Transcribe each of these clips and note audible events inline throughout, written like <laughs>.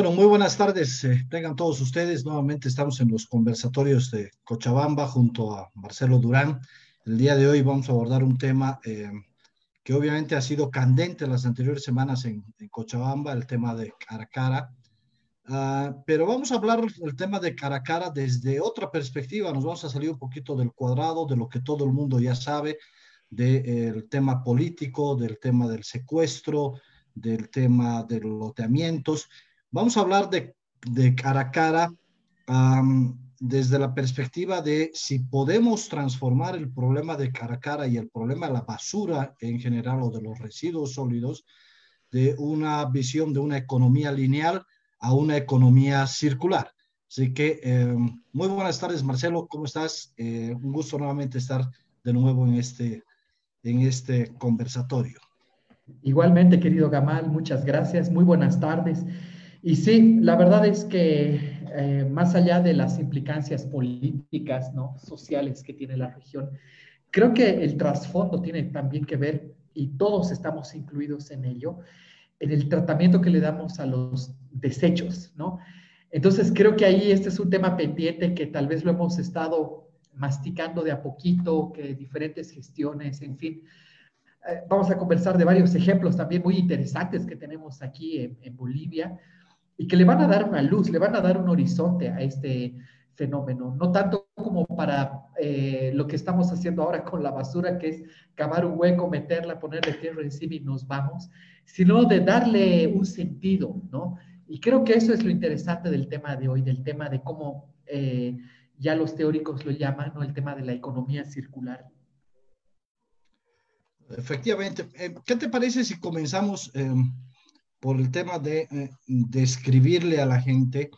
Bueno, muy buenas tardes. Eh, tengan todos ustedes. Nuevamente estamos en los conversatorios de Cochabamba junto a Marcelo Durán. El día de hoy vamos a abordar un tema eh, que obviamente ha sido candente las anteriores semanas en, Cochabamba, el tema de cara a cara. Ah, pero vamos a hablar del tema de cara a cara desde otra perspectiva. Nos vamos a salir un poquito del cuadrado, de lo que todo el mundo ya sabe, del tema político, del tema del secuestro, del tema de los loteamientos. Vamos a hablar de, de cara a cara desde la perspectiva de si podemos transformar el problema de cara a cara y el problema de la basura en general o de los residuos sólidos de una visión de una economía lineal a una economía circular. Así que em, muy buenas tardes, Marcelo, ¿cómo estás? Eh, un gusto nuevamente estar de nuevo en este, en este conversatorio. Igualmente, querido Gamal, muchas gracias. Muy buenas tardes. Y sí, la verdad es que eh, más allá de las implicancias políticas, ¿no? sociales que tiene la región, creo que el trasfondo tiene también que ver, y todos estamos incluidos en ello, en el tratamiento que le damos a los desechos, ¿no? Entonces, creo que ahí este es un tema pendiente que tal vez lo hemos estado masticando de a poquito, que diferentes gestiones, en fin. Eh, vamos a conversar de varios ejemplos también muy interesantes que tenemos aquí en, Bolivia y que le van a dar una luz, le van a dar un horizonte a este fenómeno, no tanto como para eh, lo que estamos haciendo ahora con la basura, que es cavar un hueco, meterla, ponerle tierra encima y nos vamos, sino de darle un sentido, ¿no? Y creo que eso es lo interesante del tema de hoy, del tema de cómo eh, ya los teóricos lo llaman, ¿no? El tema de la economía circular. Efectivamente. Eh, ¿Qué te parece si comenzamos eh, por el tema de describirle a la gente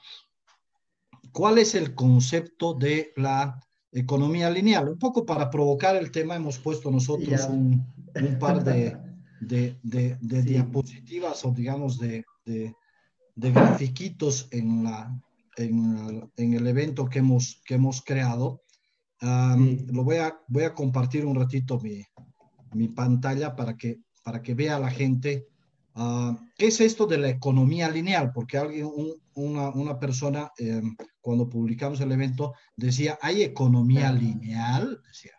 cuál es el concepto de la economía lineal? Un poco para provocar el tema hemos puesto nosotros un, par de, <laughs> de, diapositivas o digamos de, grafiquitos en la, en, el evento que hemos, que hemos creado. Lo voy a, voy a compartir un ratito mi, mi pantalla para que, para que vea la gente ah, qué es esto de la economía lineal, porque alguien, una, una, persona, em, cuando publicamos el evento, decía, ¿hay economía lineal? Decía.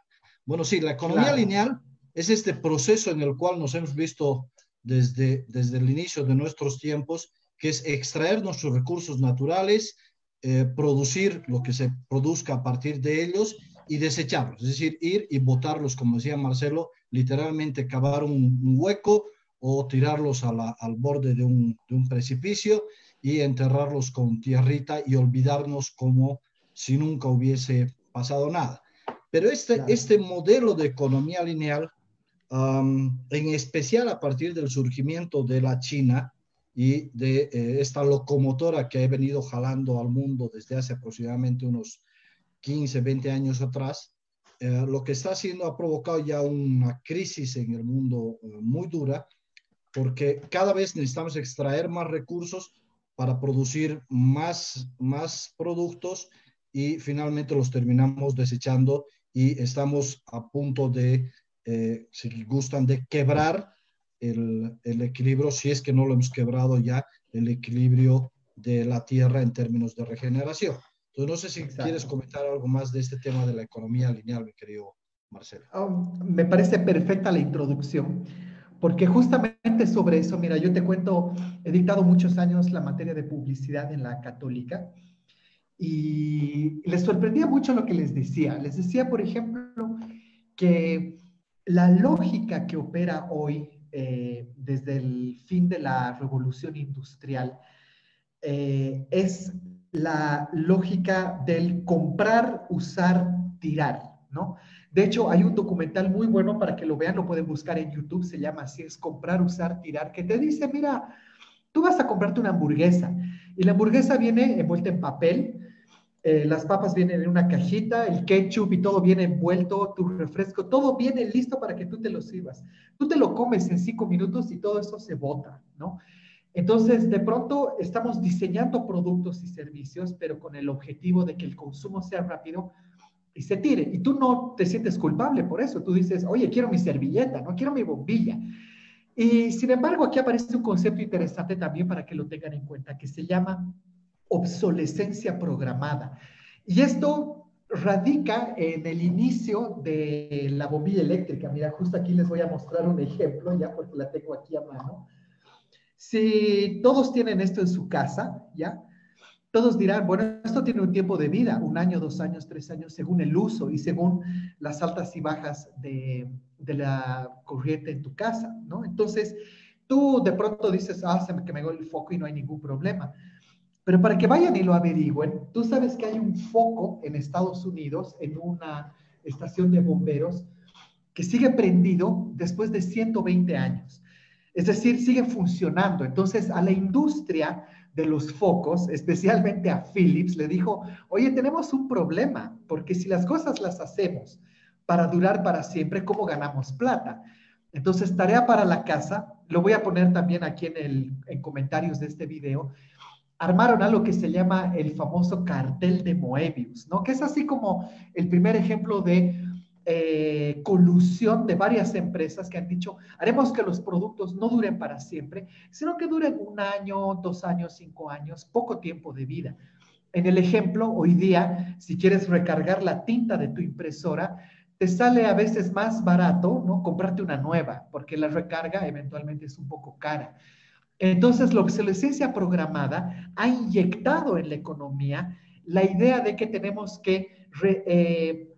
Bueno, sí, la economía lineal es este proceso en el cual nos hemos visto desde, desde el inicio de nuestros tiempos, que es extraer nuestros recursos naturales, eh, producir lo que se produzca a partir de ellos y desecharlos, es decir, ir y botarlos, como decía Marcelo, literalmente cavar un, hueco o tirarlos al borde de un, precipicio y enterrarlos con tierrita y olvidarnos como si nunca hubiese pasado nada. Pero este, este modelo de economía lineal, en especial a partir del surgimiento de la China, y de eh, esta locomotora que ha venido jalando al mundo desde hace aproximadamente unos 15, 20 años atrás, eh, lo que está haciendo ha provocado ya una crisis en el mundo eh, muy dura, porque cada vez necesitamos extraer más recursos para producir más, más productos y finalmente los terminamos desechando y estamos a punto de, si gustan, de quebrar el, equilibrio, si es que no lo hemos quebrado ya, el equilibrio de la Tierra en términos de regeneración. Entonces, no sé si quieres comentar algo más de este tema de la economía lineal, mi querido Marcelo. Oh, me parece perfecta la introducción, porque justamente sobre eso, mira, yo te cuento, he dictado muchos años la materia de publicidad en la católica y les sorprendía mucho lo que les decía. Les decía, por ejemplo, que la lógica que opera hoy eh, desde el fin de la revolución industrial eh, es la lógica del comprar, usar, tirar, ¿no? De hecho, hay un documental muy bueno para que lo vean, lo pueden buscar en YouTube, se llama así, es comprar, usar, tirar, que te dice, mira, tú vas a comprarte una hamburguesa y la hamburguesa viene envuelta en papel, eh, las papas vienen en una cajita, el ketchup y todo viene envuelto, tu refresco, todo viene listo para que tú te lo sirvas. Tú te lo comes en cinco minutos y todo eso se bota, ¿no? Entonces, de pronto estamos diseñando productos y servicios, pero con el objetivo de que el consumo sea rápido y se tire. Y tú no te sientes culpable por eso. Tú dices, oye, quiero mi servilleta, no quiero mi bombilla. Y sin embargo, aquí aparece un concepto interesante también para que lo tengan en cuenta, que se llama obsolescencia programada. Y esto radica en el inicio de la bombilla eléctrica. Mira, justo aquí les voy a mostrar un ejemplo, ya porque la tengo aquí a mano. Si todos tienen esto en su casa, ¿ya? Todos dirán, bueno, esto tiene un tiempo de vida, un año, dos años, tres años, según el uso y según las altas y bajas de, la corriente en tu casa, ¿no? Entonces, tú de pronto dices, ah, se me quemó el foco y no hay ningún problema. Pero para que vayan y lo averigüen, tú sabes que hay un foco en Estados Unidos, en una estación de bomberos, que sigue prendido después de 120 años. Es decir, sigue funcionando. Entonces, a la industria de los focos, especialmente a Philips, le dijo, oye, tenemos un problema, porque si las cosas las hacemos para durar para siempre, ¿cómo ganamos plata? Entonces, tarea para la casa, lo voy a poner también aquí en, el, en comentarios de este video, armaron algo que se llama el famoso cartel de Moebius, ¿no? Que es así como el primer ejemplo de eh, colusión de varias empresas que han dicho, haremos que los productos no duren para siempre, sino que duren un año, dos años, cinco años, poco tiempo de vida. En el ejemplo, hoy día, si quieres recargar la tinta de tu impresora, te sale a veces más barato, ¿no? Comprarte una nueva, porque la recarga eventualmente es un poco cara. Entonces, la obsolescencia programada ha inyectado en la economía la idea de que tenemos que eh,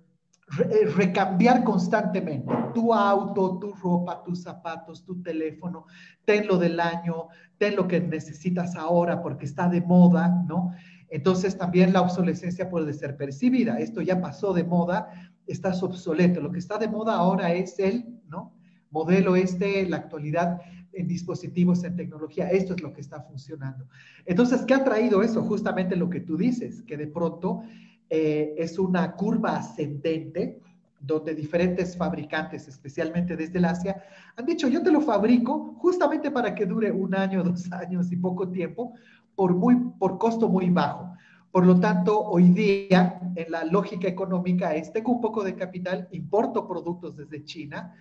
eh, recambiar constantemente tu auto, tu ropa, tus zapatos, tu teléfono, ten lo del año, ten lo que necesitas ahora porque está de moda, ¿no? Entonces también la obsolescencia puede ser percibida. Esto ya pasó de moda, estás obsoleto. Lo que está de moda ahora es el, ¿no? Modelo este, la actualidad en dispositivos, en tecnología. Esto es lo que está funcionando. Entonces, ¿qué ha traído eso? Justamente lo que tú dices, que de pronto eh, es una curva ascendente donde diferentes fabricantes, especialmente desde el Asia, han dicho, yo te lo fabrico justamente para que dure un año, <laughs> dos años y poco tiempo, por, muy, por costo muy bajo. Por lo tanto, hoy día, en la lógica económica es, tengo un poco de capital, importo productos desde China,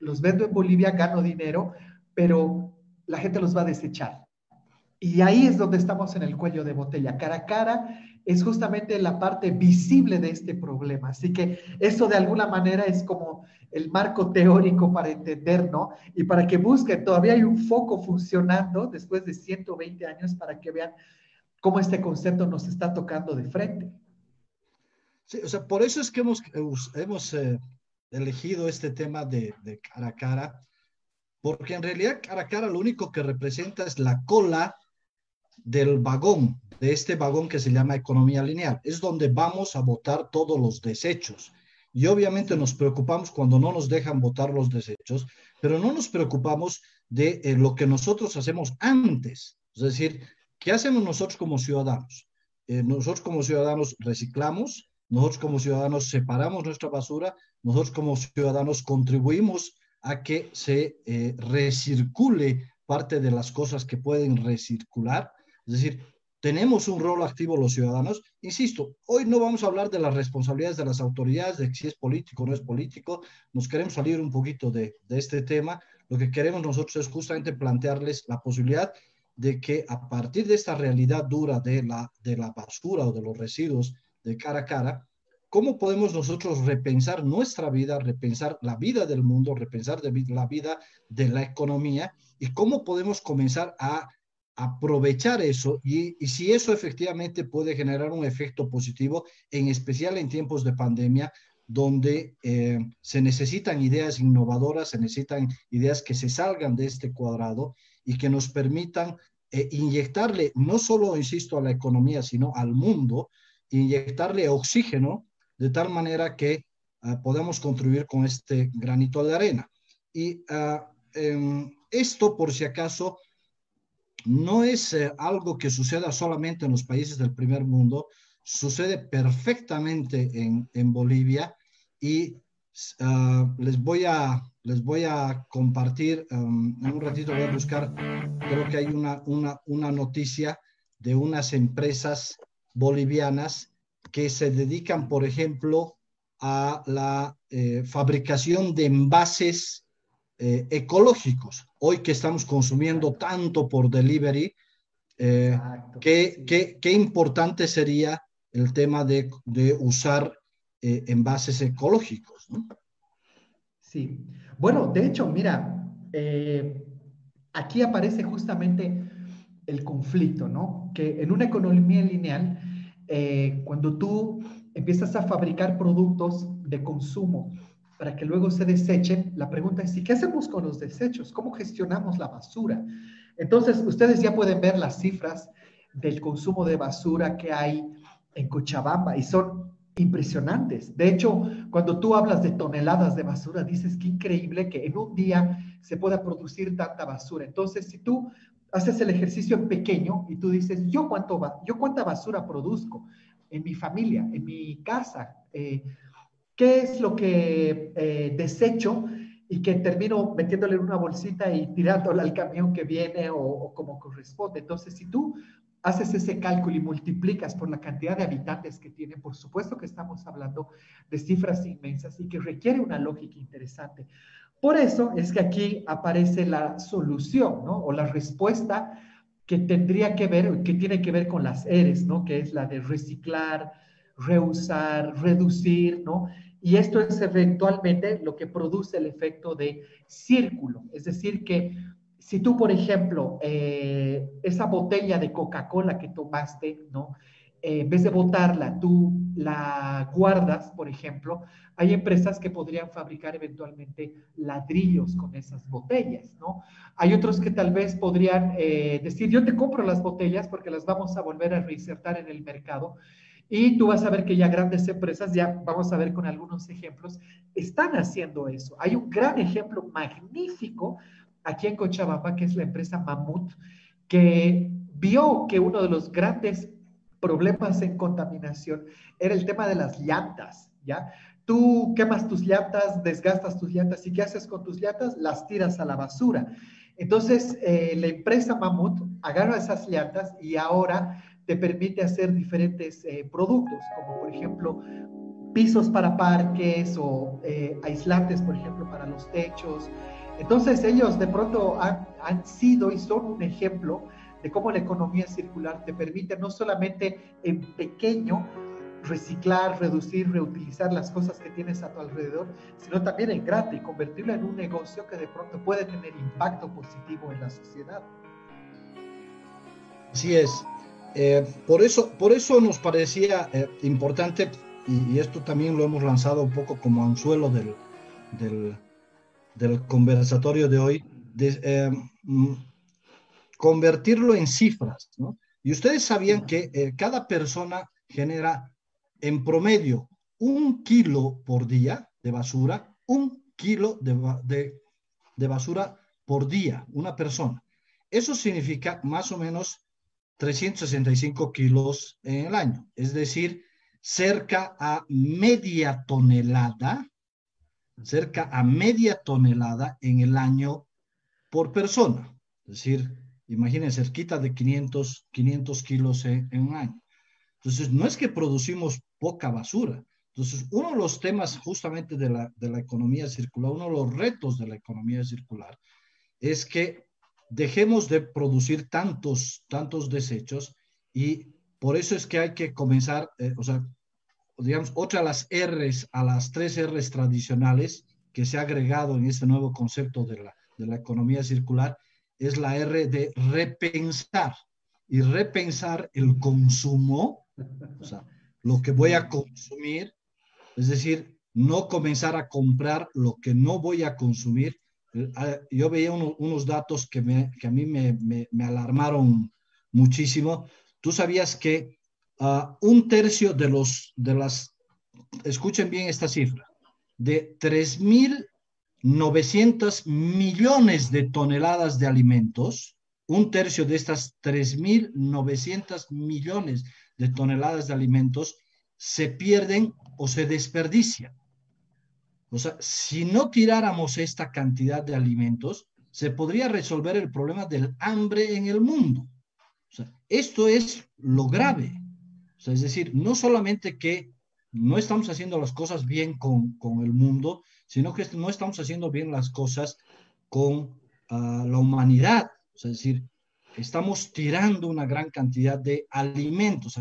los vendo en Bolivia, gano dinero, pero la gente los va a desechar. Y ahí es donde estamos en el cuello de botella. Cara a cara es justamente la parte visible de este problema. Así que eso de alguna manera es como el marco teórico para entender, ¿no? Y para que busquen, todavía hay un foco funcionando después de 120 años para que vean cómo este concepto nos está tocando de frente. Sí, o sea, por eso es que hemos, hemos eh, elegido este tema de, de cara a cara, porque en realidad cara a cara lo único que representa es la cola del vagón, de este vagón que se llama economía lineal. Es donde vamos a votar todos los desechos. Y obviamente nos preocupamos cuando no nos dejan votar los desechos, pero no nos preocupamos de eh, lo que nosotros hacemos antes. Es decir, ¿qué hacemos nosotros como ciudadanos? Eh, nosotros como ciudadanos reciclamos, nosotros como ciudadanos separamos nuestra basura, nosotros como ciudadanos contribuimos a que se eh, recircule parte de las cosas que pueden recircular. Es decir, tenemos un rol activo los ciudadanos. Insisto, hoy no vamos a hablar de las responsabilidades de las autoridades, de si es político o no es político. Nos queremos salir un poquito de, de este tema. Lo que queremos nosotros es justamente plantearles la posibilidad de que a partir de esta realidad dura de la, de la basura o de los residuos de cara a cara, ¿cómo podemos nosotros repensar nuestra vida, repensar la vida del mundo, repensar de la vida de la economía y cómo podemos comenzar a aprovechar eso y, si eso efectivamente puede generar un efecto positivo, en especial en tiempos de pandemia, donde eh, se necesitan ideas innovadoras, se necesitan ideas que se salgan de este cuadrado y que nos permitan eh, inyectarle, no solo, insisto, a la economía, sino al mundo, inyectarle oxígeno de tal manera que ah, podamos contribuir con este granito de arena. Y ah, em, esto, por si acaso, no es eh, algo que suceda solamente en los países del primer mundo, sucede perfectamente en, Bolivia y ah, les, voy a, les voy a compartir, um, en un ratito voy a buscar, creo que hay una, una, una noticia de unas empresas bolivianas que se dedican, por ejemplo, a la eh, fabricación de envases eh, ecológicos. Hoy que estamos consumiendo tanto por delivery, eh, ¿qué, qué, qué, importante sería el tema de, de usar eh, envases ecológicos? ¿no? Sí. Bueno, de hecho, mira, aquí aparece justamente el conflicto, ¿no? Que en una economía lineal, cuando tú empiezas a fabricar productos de consumo para que luego se desechen, la pregunta es, ¿y qué hacemos con los desechos? ¿Cómo gestionamos la basura? Entonces, ustedes ya pueden ver las cifras del consumo de basura que hay en Cochabamba y son impresionantes. De hecho, cuando tú hablas de toneladas de basura, dices que increíble que en un día se pueda producir tanta basura. Entonces, si tú haces el ejercicio en pequeño y tú dices, ¿yo, cuánto, yo cuánta basura produzco en mi familia, en mi casa? Eh, qué es lo que eh, desecho y que termino metiéndole en una bolsita y tirándole al camión que viene o, como corresponde. Entonces, si tú haces ese cálculo y multiplicas por la cantidad de habitantes que tiene, por supuesto que estamos hablando de cifras inmensas y que requiere una lógica interesante. Por eso es que aquí aparece la solución, ¿no? O la respuesta que tendría que ver, que tiene que ver con las ERES, ¿no? Que es la de reciclar, reusar, reducir, ¿no? Y esto es eventualmente lo que produce el efecto de círculo. Es decir, que si tú, por ejemplo, eh, esa botella de Coca-Cola que tomaste, ¿no? Eh, en vez de botarla, tú la guardas, por ejemplo, hay empresas que podrían fabricar eventualmente ladrillos con esas botellas, ¿no? Hay otros que tal vez podrían eh, decir, yo te compro las botellas porque las vamos a volver a reinsertar en el mercado y tú vas a ver que ya grandes empresas, ya vamos a ver con algunos ejemplos, están haciendo eso. Hay un gran ejemplo magnífico aquí en Cochabamba, que es la empresa Mamut, que vio que uno de los grandes problemas en contaminación era el tema de las llantas, ¿ya? Tú quemas tus llantas, desgastas tus llantas, ¿y qué haces con tus llantas? Las tiras a la basura. Entonces, eh, la empresa Mamut agarra esas llantas y ahora te permite hacer diferentes eh, productos, como por ejemplo pisos para parques o eh, aislantes, por ejemplo, para los techos. Entonces ellos de pronto han, han, sido y son un ejemplo de cómo la economía circular te permite no solamente en pequeño reciclar, reducir, reutilizar las cosas que tienes a tu alrededor, sino también en grande y convertirlo en un negocio que de pronto puede tener impacto positivo en la sociedad. Así es. Eh, por, eso, por eso nos parecía eh, importante, y, esto también lo hemos lanzado un poco como anzuelo del, del, conversatorio de hoy, eh, mm, convertirlo en cifras. Y ustedes sabían que cada persona genera en promedio un kilo por día de basura, un kilo de, de basura por día, una persona. Eso significa más o menos 365 kilos en el año, es decir, cerca a media tonelada, cerca a media tonelada en el año por persona. Es decir, imagínense, cerquita de 500, 500 kilos en, en, un año. Entonces, no es que producimos poca basura. Entonces, uno de los temas justamente de la, de la economía circular, uno de los retos de la economía circular, es que dejemos de producir tantos, tantos desechos y por eso es que hay que comenzar, eh, o sea, digamos, otra de las R's a las tres R's tradicionales que se ha agregado en este nuevo concepto de la, de la economía circular es la R de repensar y repensar el consumo, o sea, lo que voy a consumir, es decir, no comenzar a comprar lo que no voy a consumir, yo veía unos datos que, me, que a mí me, me, alarmaron muchísimo. Tú sabías que uh, un tercio de los, de las, escuchen bien esta cifra, de 3.900 millones de toneladas de alimentos, un tercio de estas 3.900 millones de toneladas de alimentos se pierden o se desperdician. O sea, si no tiráramos esta cantidad de alimentos, se podría resolver el problema del hambre en el mundo. O sea, esto es lo grave. O sea, es decir, no solamente que no estamos haciendo las cosas bien con, con el mundo, sino que no estamos haciendo bien las cosas con ah, la humanidad. es decir, estamos tirando una gran cantidad de alimentos.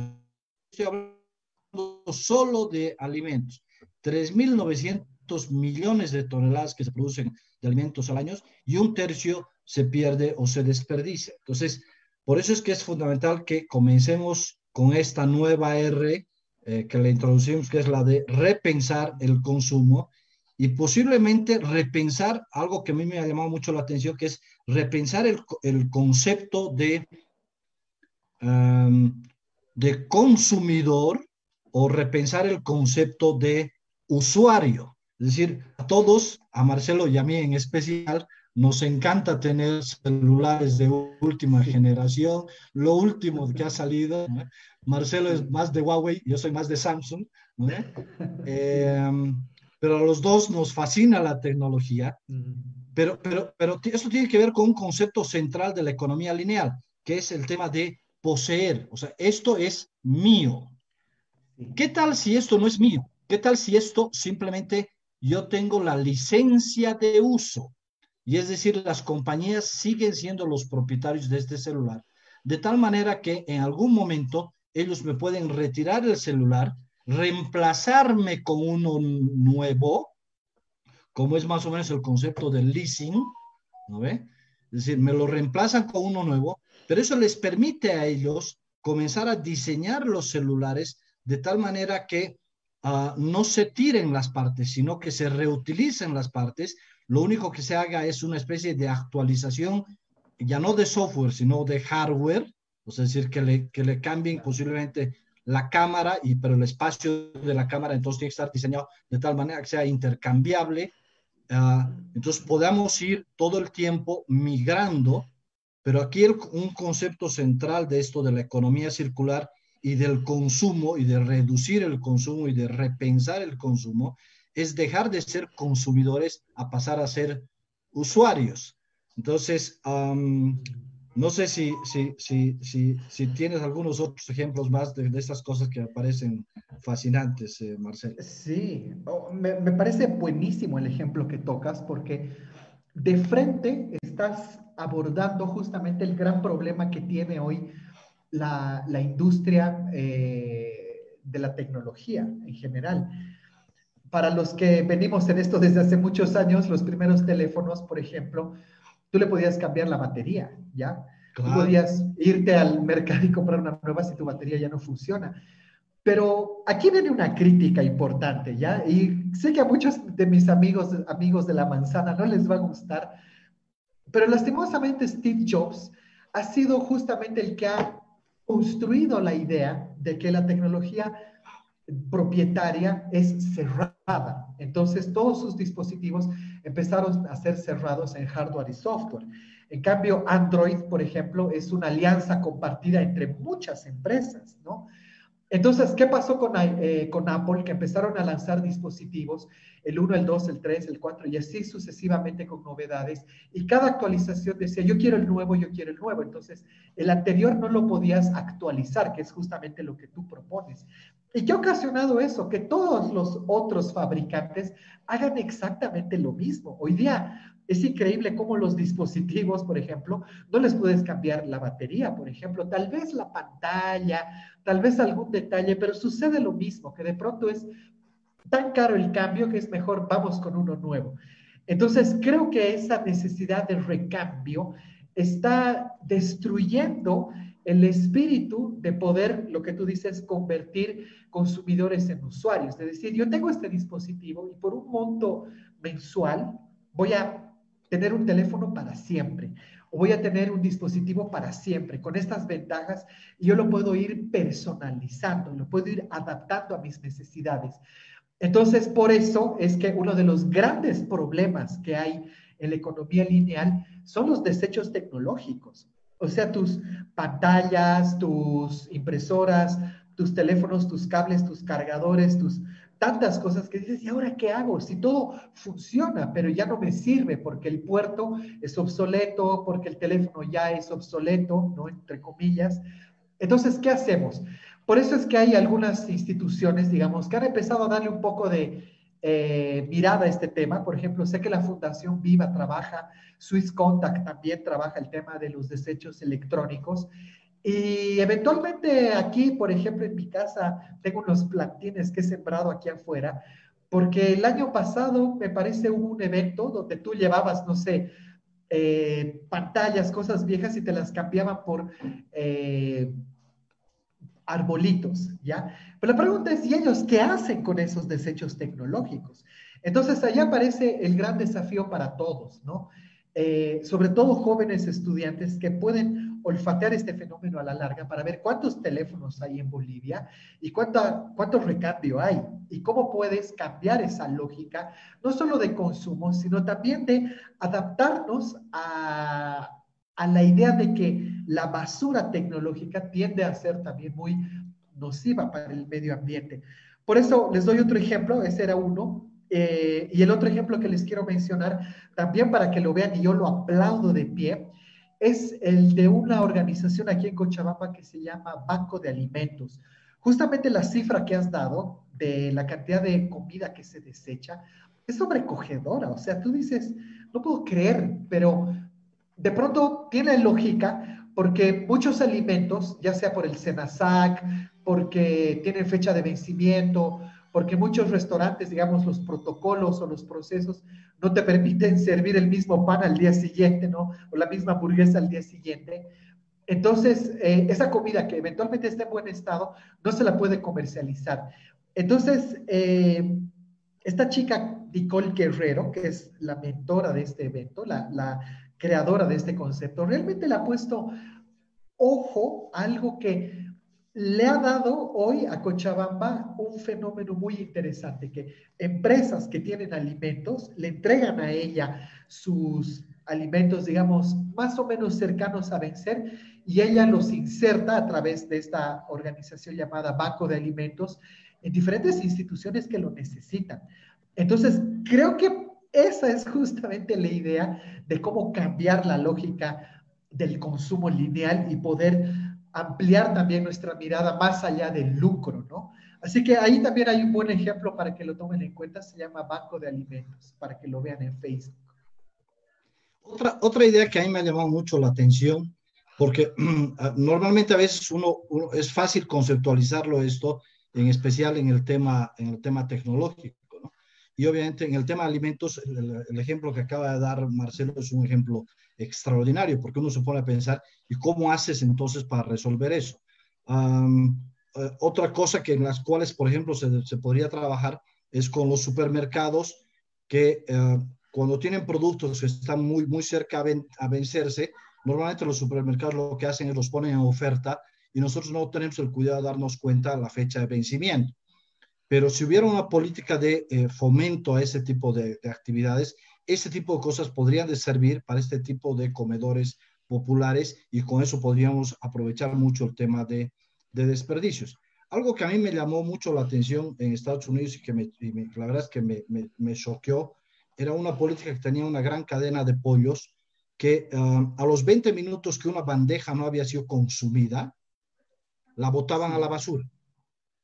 Estoy hablando solo de alimentos. 3.900 millones de toneladas que se producen de alimentos al año y un tercio se pierde o se desperdicia. Entonces, por eso es que es fundamental que comencemos con esta nueva R eh, que le introducimos, que es la de repensar el consumo y posiblemente repensar algo que a mí me ha llamado mucho la atención, que es repensar el, el concepto de, um, de consumidor o repensar el concepto de usuario. Es decir, a todos, a Marcelo y a mí en especial, nos encanta tener celulares de última generación, lo último que ha salido. Marcelo es más de Huawei, yo soy más de Samsung. Eh, pero a los dos nos fascina la tecnología, pero, pero, pero esto tiene que ver con un concepto central de la economía lineal, que es el tema de poseer, o sea, esto es mío. ¿Qué tal si esto no es mío? ¿Qué tal si esto simplemente yo tengo la licencia de uso? Y es decir, las compañías siguen siendo los propietarios de este celular, de tal manera que en algún momento ellos me pueden retirar el celular reemplazarme con uno nuevo, como es más o menos el concepto del leasing, ¿no ve? Es decir, me lo reemplazan con uno nuevo, pero eso les permite a ellos comenzar a diseñar los celulares de tal manera que uh, no se tiren las partes, sino que se reutilicen las partes. Lo único que se haga es una especie de actualización, ya no de software, sino de hardware, es decir, que le, que le cambien posiblemente la cámara, y, pero el espacio de la cámara entonces tiene que estar diseñado de tal manera que sea intercambiable. Uh, entonces podamos ir todo el tiempo migrando, pero aquí el, un concepto central de esto de la economía circular y del consumo y de reducir el consumo y de repensar el consumo es dejar de ser consumidores a pasar a ser usuarios. Entonces, no sé si, si, si, si, si tienes algunos otros ejemplos más de, de estas cosas que me parecen fascinantes, eh, Marcelo. Sí, oh, me, me, parece buenísimo el ejemplo que tocas porque de frente estás abordando justamente el gran problema que tiene hoy la, la industria eh, de la tecnología en general. Para los que venimos en esto desde hace muchos años, los primeros teléfonos, por ejemplo, tú le podías cambiar la batería, ¿ya? Tú podías irte al mercado y comprar una nueva si tu batería ya no funciona. Pero aquí viene una crítica importante, ¿ya? Y sé que a muchos de mis amigos, amigos de la manzana no les va a gustar, pero lastimosamente Steve Jobs ha sido justamente el que ha construido la idea de que la tecnología propietaria es cerrada. Entonces, todos sus dispositivos empezaron a ser cerrados en hardware y software. En cambio, Android, por ejemplo, es una alianza compartida entre muchas empresas, ¿no? Entonces, ¿qué pasó con, eh, con, Apple? Que empezaron a lanzar dispositivos, el 1, el 2, el 3, el 4 y así sucesivamente con novedades. Y cada actualización decía, yo quiero el nuevo, yo quiero el nuevo. Entonces, el anterior no lo podías actualizar, que es justamente lo que tú propones. ¿Y qué ha ocasionado eso? Que todos los otros fabricantes hagan exactamente lo mismo. Hoy día es increíble cómo los dispositivos, por ejemplo, no les puedes cambiar la batería, por ejemplo, tal vez la pantalla, tal vez algún detalle, pero sucede lo mismo, que de pronto es tan caro el cambio que es mejor vamos con uno nuevo. Entonces, creo que esa necesidad de recambio está destruyendo el espíritu de poder, lo que tú dices, convertir consumidores en usuarios. Es decir, yo tengo este dispositivo y por un monto mensual voy a tener un teléfono para siempre o voy a tener un dispositivo para siempre con estas ventajas yo lo puedo ir personalizando, lo puedo ir adaptando a mis necesidades. Entonces, por eso es que uno de los grandes problemas que hay en la economía lineal son los desechos tecnológicos. O sea, tus pantallas, tus impresoras, tus teléfonos, tus cables, tus cargadores, tus tantas cosas que dices, ¿y ahora qué hago? Si todo funciona, pero ya no me sirve porque el puerto es obsoleto, porque el teléfono ya es obsoleto, ¿no? Entre comillas. Entonces, ¿qué hacemos? Por eso es que hay algunas instituciones, digamos, que han empezado a darle un poco de, eh, mirada a este tema. Por ejemplo, sé que la Fundación Viva trabaja, Swiss Contact también trabaja el tema de los desechos electrónicos. Y eventualmente aquí, por ejemplo, en mi casa tengo unos plantines que he sembrado aquí afuera, porque el año pasado me parece hubo un evento donde tú llevabas, no sé, eh, pantallas, cosas viejas y te las cambiaban por eh, arbolitos, ¿ya? Pero la pregunta es, ¿y ellos qué hacen con esos desechos tecnológicos? Entonces, allá aparece el gran desafío para todos, ¿no? Eh, sobre todo jóvenes estudiantes que pueden olfatear este fenómeno a la larga para ver cuántos teléfonos hay en Bolivia y cuánto, cuánto recambio hay y cómo puedes cambiar esa lógica, no solo de consumo, sino también de adaptarnos a, a la idea de que la basura tecnológica tiende a ser también muy nociva para el medio ambiente. Por eso les doy otro ejemplo, ese era uno, eh, y el otro ejemplo que les quiero mencionar, también para que lo vean y yo lo aplaudo de pie, es el de una organización aquí en Cochabamba que se llama Banco de Alimentos. Justamente la cifra que has dado de la cantidad de comida que se desecha es sobrecogedora. O sea, tú dices, no puedo creer, pero de pronto tiene lógica porque muchos alimentos, ya sea por el SENASAC, porque tienen fecha de vencimiento, porque muchos restaurantes, digamos, los protocolos o los procesos no te permiten servir el mismo pan al día siguiente, ¿no? O la misma hamburguesa al día siguiente. Entonces, eh, esa comida que eventualmente está en buen estado, no se la puede comercializar. Entonces, eh, esta chica, Nicole Guerrero, que es la mentora de este evento, la, la creadora de este concepto, realmente le ha puesto ojo algo que le ha dado hoy a Cochabamba un fenómeno muy interesante, que empresas que tienen alimentos le entregan a ella sus alimentos, digamos, más o menos cercanos a vencer, y ella los inserta a través de esta organización llamada Banco de Alimentos en diferentes instituciones que lo necesitan. Entonces, creo que esa es justamente la idea de cómo cambiar la lógica del consumo lineal y poder ampliar también nuestra mirada más allá del lucro, ¿no? Así que ahí también hay un buen ejemplo para que lo tomen en cuenta, se llama Banco de Alimentos, para que lo vean en Facebook. Otra, otra idea que a mí me ha llamado mucho la atención, porque <clears throat> normalmente a veces uno, es fácil conceptualizarlo esto, en especial en el tema, en el tema tecnológico. Y obviamente en el tema de alimentos, el, ejemplo que acaba de dar Marcelo es un ejemplo extraordinario, porque uno se pone a pensar, ¿y cómo haces entonces para resolver eso? Eh, otra cosa que en las cuales, por ejemplo, se, se podría trabajar es con los supermercados que uh, cuando tienen productos que están muy, muy cerca a, a, vencerse, normalmente los supermercados lo que hacen es los ponen en oferta y nosotros no tenemos el cuidado de darnos cuenta de la fecha de vencimiento. Pero si hubiera una política de eh, fomento a ese tipo de, actividades, ese tipo de cosas podrían servir para este tipo de comedores populares y con eso podríamos aprovechar mucho el tema de, desperdicios. Algo que a mí me llamó mucho la atención en Estados Unidos y que me, la verdad es que me, me, choqueó, era una política que tenía una gran cadena de pollos que um, a los 20 minutos que una bandeja no había sido consumida, la botaban a la basura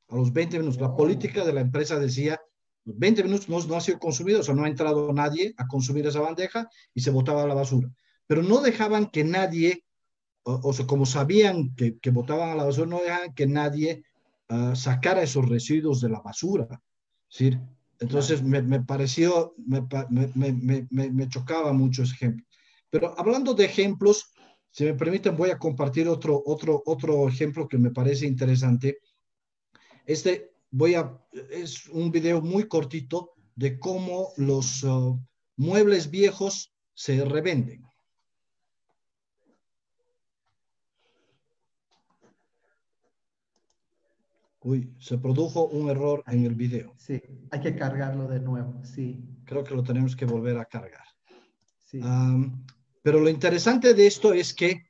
a los 20 minutos. La política de la empresa decía, 20 minutos no, ha sido consumido, o sea, no ha entrado nadie a consumir esa bandeja y se botaba a la basura. Pero no dejaban que nadie, o, sea, como sabían que, que, botaban a la basura, no dejaban que nadie uh, sacara esos residuos de la basura. ¿sí? Entonces me, me pareció, me, me, me, chocaba mucho ese ejemplo. Pero hablando de ejemplos, si me permiten, voy a compartir otro, otro, otro ejemplo que me parece interesante este voy a, es un video muy cortito de cómo los uh, muebles viejos se revenden. Uy, se produjo un error en el video. Sí, hay que cargarlo de nuevo, sí. Creo que lo tenemos que volver a cargar. Sí. pero lo interesante de esto es que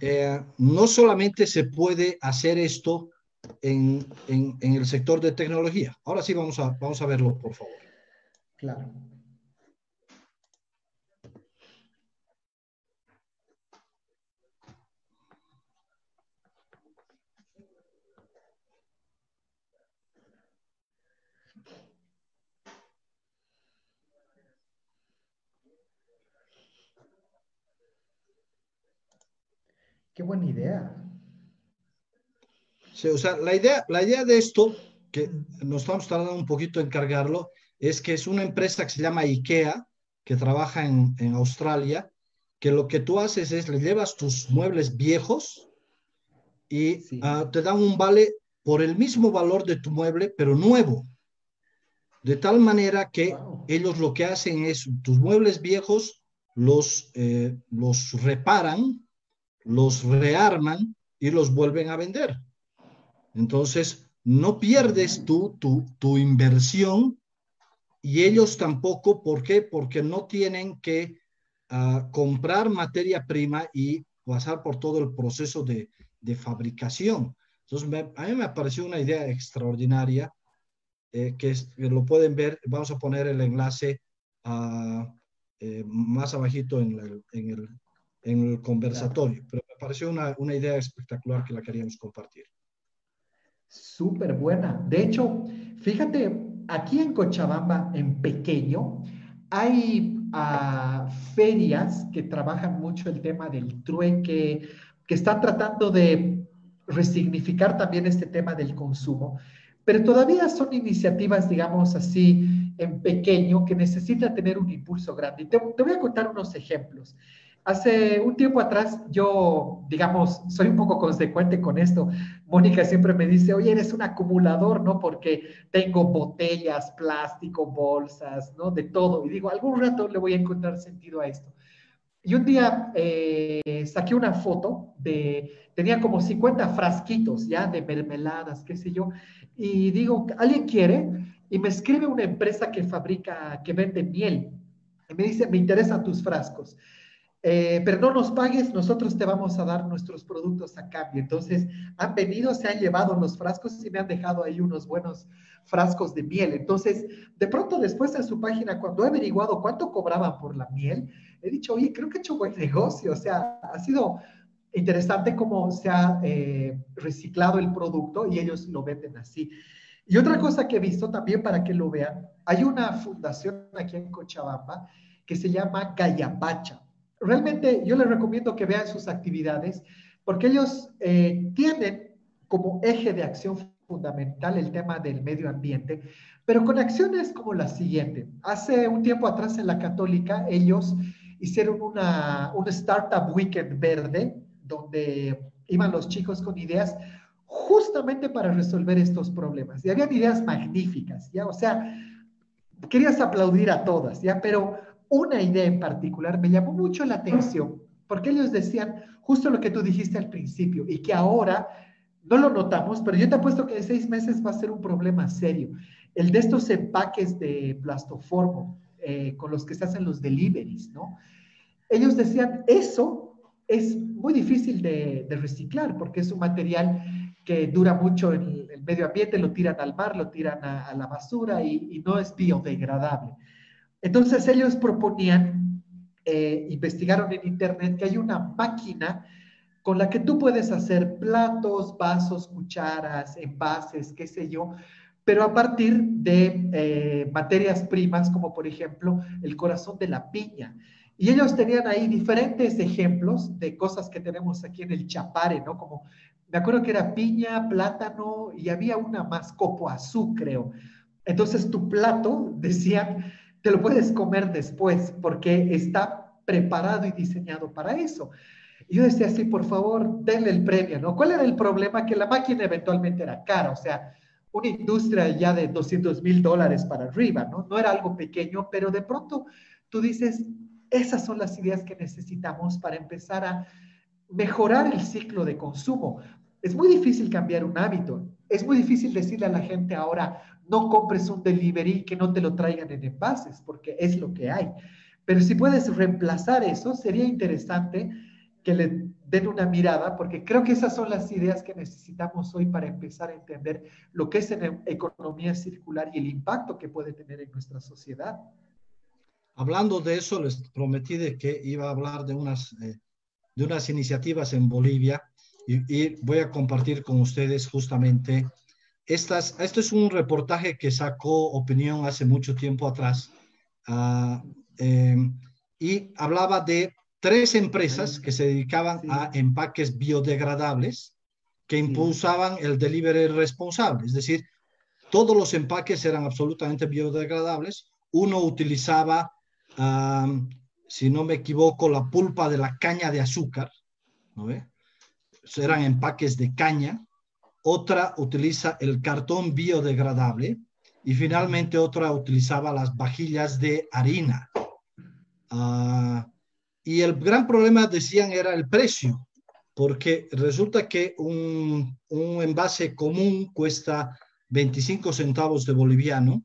eh, no solamente se puede hacer esto en, en, el sector de tecnología. Ahora sí vamos a, vamos a verlo, por favor. Claro. Qué buena idea. Sí, o sea, la idea, la idea de esto, que nos estamos tardando un poquito en cargarlo, es que es una empresa que se llama IKEA, que trabaja en, en Australia, que lo que tú haces es le llevas tus muebles viejos y ah, te dan un vale por el mismo valor de tu mueble, pero nuevo. De tal manera que ellos lo que hacen es tus muebles viejos los, eh, los reparan, los rearman y los vuelven a vender. Entonces, no pierdes tú tu, tu inversión y ellos tampoco. ¿Por qué? Porque no tienen que uh, comprar materia prima y pasar por todo el proceso de, de fabricación. Entonces, me, a mí me pareció una idea extraordinaria eh, que, es, que, lo pueden ver. Vamos a poner el enlace uh, eh, más abajito en el, en el, en el conversatorio. Pero me pareció una, una idea espectacular que la queríamos compartir. Súper buena. De hecho, fíjate, aquí en Cochabamba, en pequeño, hay uh, ferias que trabajan mucho el tema del trueque, que están tratando de resignificar también este tema del consumo, pero todavía son iniciativas, digamos así, en pequeño, que necesitan tener un impulso grande. Te, te voy a contar unos ejemplos. Hace un tiempo atrás yo, digamos, soy un poco consecuente con esto. Mónica siempre me dice, oye, eres un acumulador, ¿no? Porque tengo botellas, plástico, bolsas, ¿no? De todo. Y digo, algún rato le voy a encontrar sentido a esto. Y un día eh, saqué una foto de, tenía como 50 frasquitos ya de mermeladas, qué sé yo. Y digo, ¿alguien quiere? Y me escribe una empresa que fabrica, que vende miel. Y me dice, me interesan tus frascos. Eh, pero no nos pagues, nosotros te vamos a dar nuestros productos a cambio. Entonces, han venido, se han llevado los frascos y me han dejado ahí unos buenos frascos de miel. Entonces, de pronto después en su página, cuando he averiguado cuánto cobraban por la miel, he dicho, oye, creo que he hecho buen negocio. O sea, ha sido interesante cómo se ha eh, reciclado el producto y ellos lo venden así. Y otra cosa que he visto también para que lo vean, hay una fundación aquí en Cochabamba que se llama Gayapacha realmente yo les recomiendo que vean sus actividades porque ellos eh, tienen como eje de acción fundamental el tema del medio ambiente, pero con acciones como la siguiente. Hace un tiempo atrás en la católica ellos hicieron una, un Startup Weekend verde donde iban los chicos con ideas justamente para resolver estos problemas. Y habían ideas magníficas, ¿ya? O sea, querías aplaudir a todas, ¿ya? Pero una idea en particular me llamó mucho la atención, porque ellos decían justo lo que tú dijiste al principio y que ahora no lo notamos, pero yo te apuesto que en seis meses va a ser un problema serio. El de estos empaques de plastoformo eh, con los que se hacen los deliveries, ¿no? Ellos decían, eso es muy difícil de, reciclar porque es un material que dura mucho en el, medio ambiente, lo tiran al mar, lo tiran a, la basura y, y no es biodegradable. Entonces ellos proponían, eh, investigaron en internet que hay una máquina con la que tú puedes hacer platos, vasos, cucharas, envases, qué sé yo, pero a partir de eh, materias primas como por ejemplo el corazón de la piña. Y ellos tenían ahí diferentes ejemplos de cosas que tenemos aquí en el chapare, ¿no? Como, me acuerdo que era piña, plátano y había una más, copoazú, creo. Entonces tu plato, <laughs> decían, te lo puedes comer después porque está preparado y diseñado para eso. Y yo decía así, por favor, denle el premio, ¿no? ¿Cuál era el problema? Que la máquina eventualmente era cara, o sea, una industria ya de 200 mil dólares para arriba, ¿no? No era algo pequeño, pero de pronto tú dices, esas son las ideas que necesitamos para empezar a mejorar el ciclo de consumo. Es muy difícil cambiar un hábito, es muy difícil decirle a la gente ahora, no compres un delivery que no te lo traigan en envases, porque es lo que hay. Pero si puedes reemplazar eso, sería interesante que le den una mirada, porque creo que esas son las ideas que necesitamos hoy para empezar a entender lo que es en economía circular y el impacto que puede tener en nuestra sociedad. Hablando de eso, les prometí de que iba a hablar de unas, eh, de unas iniciativas en Bolivia y, y voy a compartir con ustedes justamente estas, esto es un reportaje que sacó Opinión hace mucho tiempo atrás uh, eh, y hablaba de tres empresas que se dedicaban a empaques biodegradables que impulsaban el delivery responsable. Es decir, todos los empaques eran absolutamente biodegradables. Uno utilizaba, si no me equivoco, la pulpa de la caña de azúcar, ¿no ve? Eran empaques de caña. Otra utiliza el cartón biodegradable y finalmente otra utilizaba las vajillas de harina. Ah, y el gran problema, decían, era el precio, porque resulta que un, un envase común cuesta 25 centavos de boliviano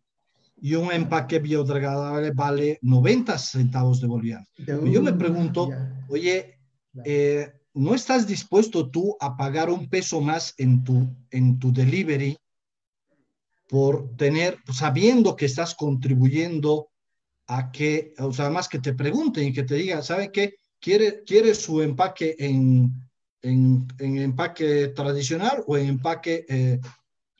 y un empaque biodegradable vale 90 centavos de boliviano. yo me pregunto, oye, eh, ¿no estás dispuesto tú a pagar un peso más en tu, en tu delivery por tener, sabiendo que estás contribuyendo a que, o sea, más que te pregunten y que te digan, ¿sabe qué? ¿Quiere, quiere su empaque en, en, empaque tradicional o en empaque eh,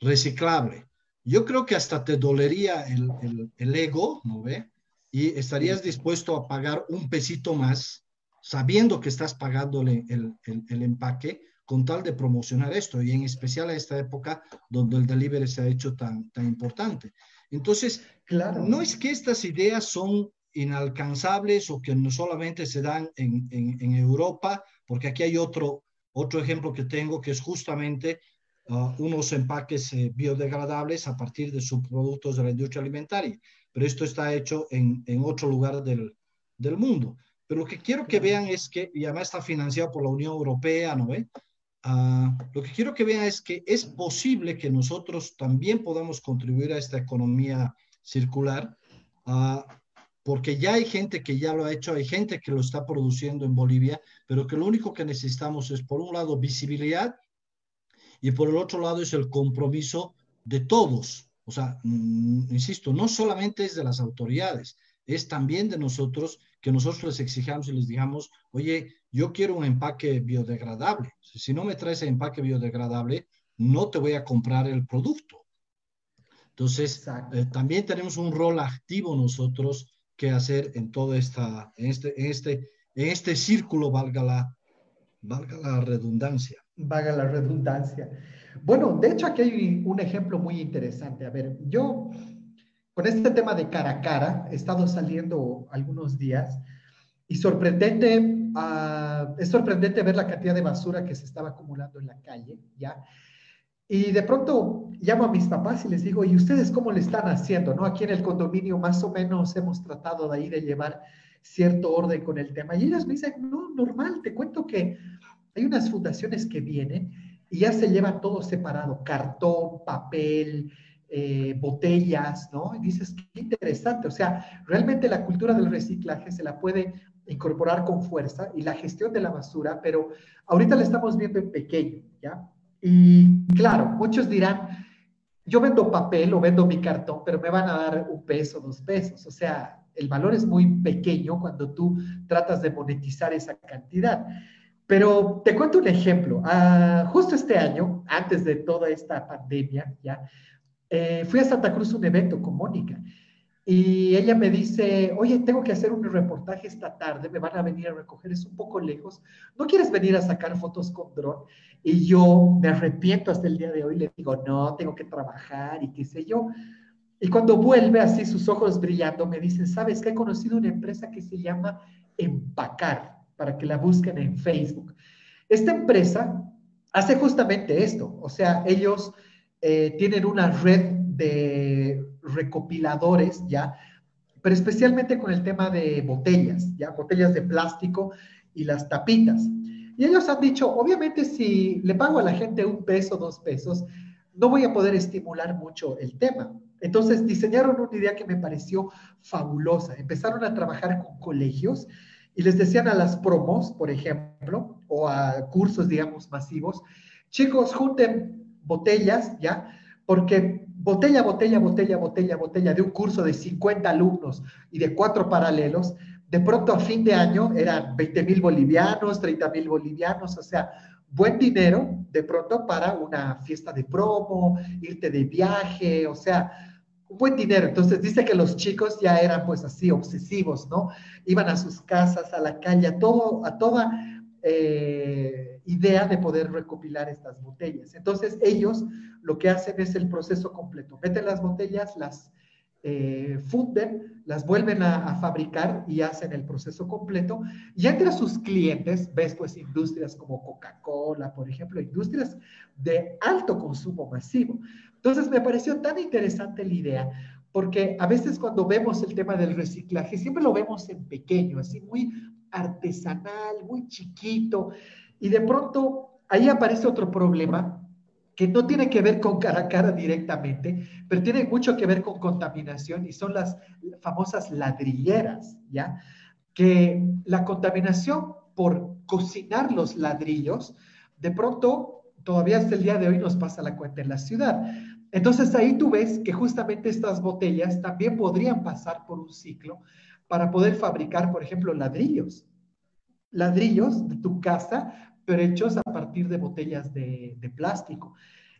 reciclable? Yo creo que hasta te dolería el, el, ego, ¿no ve? Y estarías dispuesto a pagar un pesito más, sabiendo que estás pagándole el, el empaque, con tal de promocionar esto, y en especial a esta época donde el delivery se ha hecho tan, tan importante. Entonces, claro. no es que estas ideas son inalcanzables o que no solamente se dan en, en, Europa, porque aquí hay otro, otro ejemplo que tengo que es justamente uh, unos empaques eh, biodegradables a partir de subproductos de la industria alimentaria, pero esto está hecho en, en otro lugar del, del mundo. Pero lo que quiero que vean es que, y además está financiado por la Unión Europea, ¿no ve? Ah, lo que quiero que vean es que es posible que nosotros también podamos contribuir a esta economía circular, uh, porque ya hay gente que ya lo ha hecho, hay gente que lo está produciendo en Bolivia, pero que lo único que necesitamos es, por un lado, visibilidad y por el otro lado es el compromiso de todos. O sea, mm, insisto, no solamente es de las autoridades, es también de nosotros que nosotros les exijamos y les digamos, oye, yo quiero un empaque biodegradable. Si no me traes el empaque biodegradable, no te voy a comprar el producto. Entonces, eh, también tenemos un rol activo nosotros que hacer en todo esta, en este, en este, en este círculo, valga la, valga la redundancia. Valga la redundancia. Bueno, de hecho aquí hay un ejemplo muy interesante. A ver, yo con este tema de cara a cara, he estado saliendo algunos días y sorprendente, uh, es sorprendente ver la cantidad de basura que se estaba acumulando en la calle, ¿ya? Y de pronto llamo a mis papás y les digo, ¿y ustedes cómo le están haciendo? ¿No? Aquí en el condominio más o menos hemos tratado de ahí de llevar cierto orden con el tema. Y ellos me dicen, no, normal, te cuento que hay unas fundaciones que vienen y ya se lleva todo separado, cartón, papel, eh, botellas, ¿no? Y dices, qué interesante, o sea, realmente la cultura del reciclaje se la puede incorporar con fuerza y la gestión de la basura, pero ahorita la estamos viendo en pequeño, ¿ya? Y claro, muchos dirán, yo vendo papel o vendo mi cartón, pero me van a dar un peso, dos pesos, o sea, el valor es muy pequeño cuando tú tratas de monetizar esa cantidad. Pero te cuento un ejemplo. Ah, justo este año, antes de toda esta pandemia, ya eh, fui a Santa Cruz un evento con Mónica y ella me dice, oye, tengo que hacer un reportaje esta tarde, me van a venir a recoger, es un poco lejos, ¿no quieres venir a sacar fotos con dron? Y yo me arrepiento hasta el día de hoy, le digo, no, tengo que trabajar y qué sé yo. Y cuando vuelve así, sus ojos brillando, me dice, ¿sabes que he conocido una empresa que se llama Empacar, para que la busquen en Facebook? Esta empresa hace justamente esto, o sea, ellos eh, tienen una red de recopiladores, ¿ya? Pero especialmente con el tema de botellas, ¿ya? Botellas de plástico y las tapitas. Y ellos han dicho, obviamente si le pago a la gente un peso, dos pesos, no voy a poder estimular mucho el tema. Entonces diseñaron una idea que me pareció fabulosa. Empezaron a trabajar con colegios y les decían a las promos, por ejemplo, o a cursos, digamos, masivos, chicos, junten botellas, ¿ya? Porque botella, botella, botella, botella, botella de un curso de 50 alumnos y de cuatro paralelos, de pronto a fin de año eran 20 mil bolivianos, 30 mil bolivianos, o sea, buen dinero de pronto para una fiesta de promo, irte de viaje, o sea, buen dinero. Entonces dice que los chicos ya eran pues así obsesivos, ¿no? Iban a sus casas, a la calle, a, todo, a toda eh, idea de poder recopilar estas botellas. Entonces ellos lo que hacen es el proceso completo. Meten las botellas, las eh, funden, las vuelven a, fabricar y hacen el proceso completo. Y entre sus clientes ves pues industrias como Coca-Cola, por ejemplo, industrias de alto consumo masivo. Entonces me pareció tan interesante la idea porque a veces cuando vemos el tema del reciclaje, siempre lo vemos en pequeño, así muy artesanal, muy chiquito, y de pronto ahí aparece otro problema que no tiene que ver con cara a cara directamente, pero tiene mucho que ver con contaminación y son las famosas ladrilleras, ¿ya? Que la contaminación por cocinar los ladrillos, de pronto, todavía hasta el día de hoy nos pasa la cuenta en la ciudad. Entonces ahí tú ves que justamente estas botellas también podrían pasar por un ciclo para poder fabricar, por ejemplo, ladrillos. Ladrillos de tu casa pero hechos a partir de botellas de, plástico.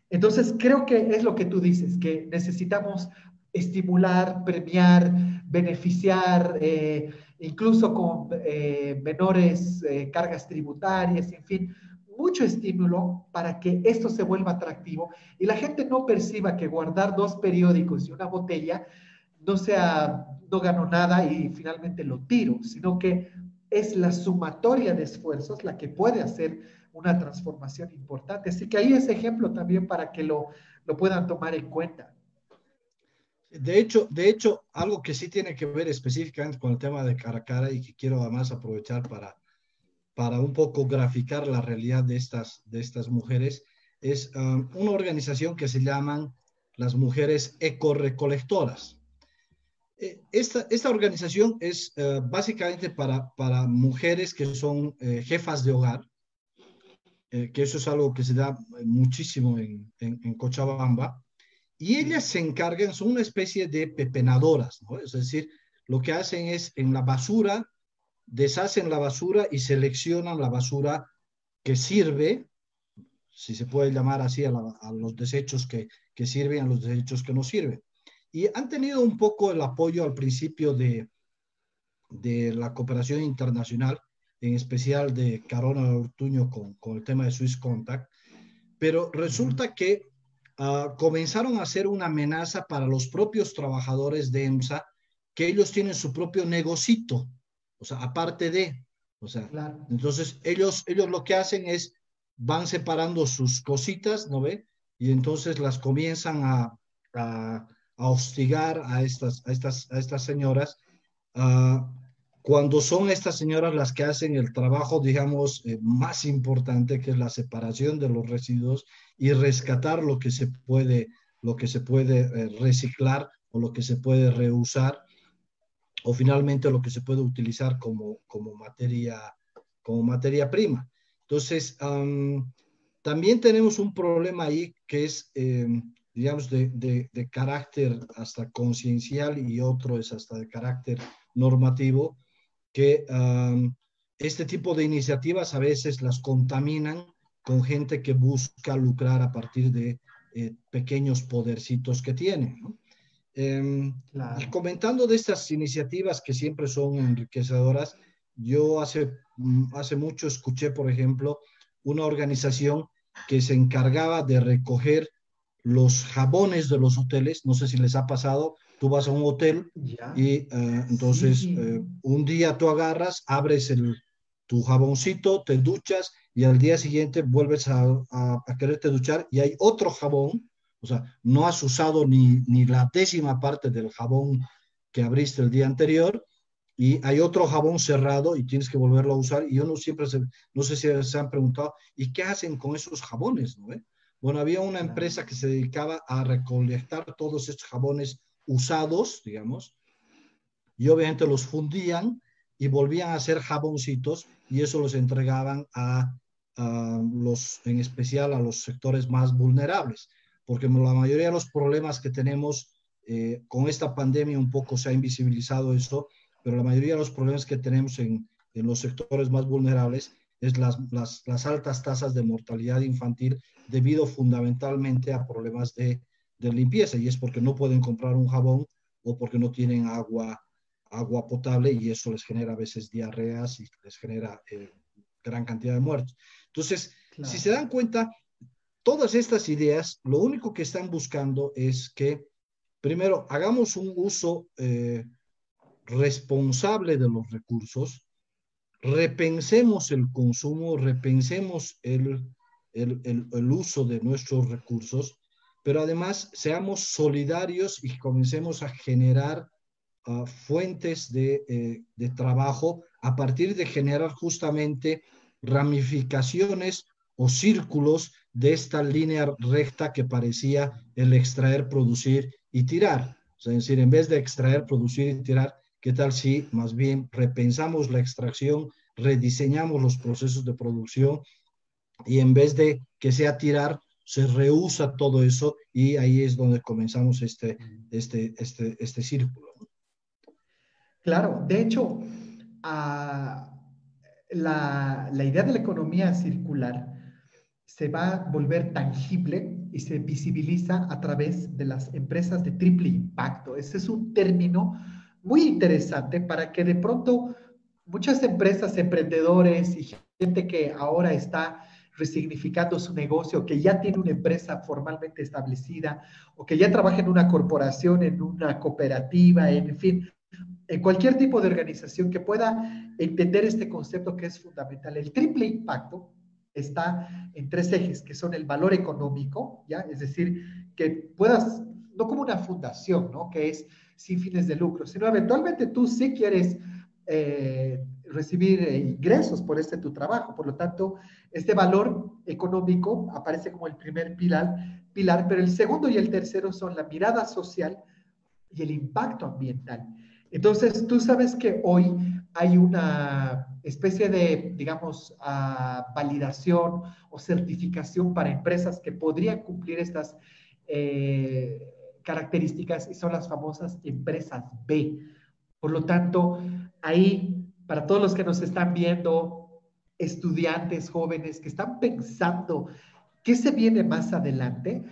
Entonces, creo que es lo que tú dices, que necesitamos estimular, premiar, beneficiar, eh, incluso con eh, menores eh, cargas tributarias, en fin, mucho estímulo para que esto se vuelva atractivo y la gente no perciba que guardar dos periódicos y una botella no sea, no gano nada y finalmente lo tiro, sino que es la sumatoria de esfuerzos la que puede hacer una transformación importante. Así que ahí es ejemplo también para que lo, lo puedan tomar en cuenta. De hecho, de hecho, algo que sí tiene que ver específicamente con el tema de cara a cara y que quiero además aprovechar para, para un poco graficar la realidad de estas, de estas mujeres, es um, una organización que se llaman las mujeres ecorecolectoras. Eh, esta, esta organización es eh, básicamente para, para mujeres que son eh, jefas de hogar, que eso es algo que se da muchísimo en, en, Cochabamba, y ellas se encargan, son una especie de pepenadoras, ¿no? es decir, lo que hacen es en la basura, deshacen la basura y seleccionan la basura que sirve, si se puede llamar así, a, a los desechos que, que sirven, a los desechos que no sirven. Y han tenido un poco el apoyo al principio de, de la cooperación internacional, en especial de Carona Ortuño con, con, el tema de Swiss Contact, pero resulta que uh, comenzaron a ser una amenaza para los propios trabajadores de EMSA, que ellos tienen su propio negocito, o sea, aparte de, o sea, claro. entonces ellos, ellos lo que hacen es, van separando sus cositas, ¿no ve? Y entonces las comienzan a, a a hostigar a estas, a estas, a estas señoras, uh, cuando son estas señoras las que hacen el trabajo, digamos, eh, más importante, que es la separación de los residuos y rescatar lo que se puede, lo que se puede eh, reciclar o lo que se puede reusar, o finalmente lo que se puede utilizar como, como, materia, como materia prima. Entonces, um, también tenemos un problema ahí que es eh, digamos, de, de, carácter hasta conciencial y otro es hasta de carácter normativo, que este tipo de iniciativas a veces las contaminan con gente que busca lucrar a partir de eh, pequeños podercitos que tienen. Em, y comentando de estas iniciativas que siempre son enriquecedoras, yo hace, mm, hace mucho escuché, por ejemplo, una organización que se encargaba de recoger los jabones de los hoteles, no sé si les ha pasado, tú vas a un hotel y eh, entonces eh, un día tú agarras, abres el, tu jaboncito, te duchas y al día siguiente vuelves a, a, quererte duchar y hay otro jabón, o sea, no has usado ni, ni la décima parte del jabón que abriste el día anterior y hay otro jabón cerrado y tienes que volverlo a usar y yo no siempre, se, no sé si se han preguntado, ¿y qué hacen con esos jabones? ¿no? Bueno, había una empresa que se dedicaba a recolectar todos estos jabones usados, digamos, y obviamente los fundían y volvían a hacer jaboncitos y eso los entregaban a, los, en especial a los sectores más vulnerables, porque la mayoría de los problemas que tenemos eh, con esta pandemia un poco se ha invisibilizado eso, pero la mayoría de los problemas que tenemos en, en los sectores más vulnerables es las, las, las, altas tasas de mortalidad infantil debido fundamentalmente a problemas de de limpieza y es porque no pueden comprar un jabón o porque no tienen agua, agua potable y eso les genera a veces diarreas y les genera eh, gran cantidad de muertos. Entonces, si se dan cuenta, todas estas ideas, lo único que están buscando es que, primero, hagamos un uso eh, responsable de los recursos, repensemos el consumo, repensemos el, el, el, uso de nuestros recursos, pero además seamos solidarios y comencemos a generar uh, fuentes de, eh, de trabajo a partir de generar justamente ramificaciones o círculos de esta línea recta que parecía el extraer, producir y tirar. es decir, en vez de extraer, producir y tirar, ¿qué tal si más bien repensamos la extracción, rediseñamos los procesos de producción y en vez de que sea tirar, se rehúsa todo eso y ahí es donde comenzamos este, este, este, este círculo. Claro, de hecho, la, la idea de la economía circular se va a volver tangible y se visibiliza a través de las empresas de triple impacto. Ese es un término muy interesante para que de pronto muchas empresas, emprendedores y gente que ahora está resignificando su negocio, que ya tiene una empresa formalmente establecida o que ya trabaja en una corporación, en una cooperativa, en fin, en cualquier tipo de organización que pueda entender este concepto que es fundamental. El triple impacto está en tres ejes, que son el valor económico, ¿ya? Es decir, que puedas, no como una fundación, ¿no? Que es sin fines de lucro, sino eventualmente tú sí quieres eh, recibir eh, ingresos por este tu trabajo. Por lo tanto, este valor económico aparece como el primer pilar, pilar, pero el segundo y el tercero son la mirada social y el impacto ambiental. Entonces, tú sabes que hoy hay una especie de, digamos, ah, validación o certificación para empresas que podrían cumplir estas eh, características y son las famosas empresas B. Por lo tanto, ahí, para todos los que nos están viendo, estudiantes jóvenes que están pensando qué se viene más adelante,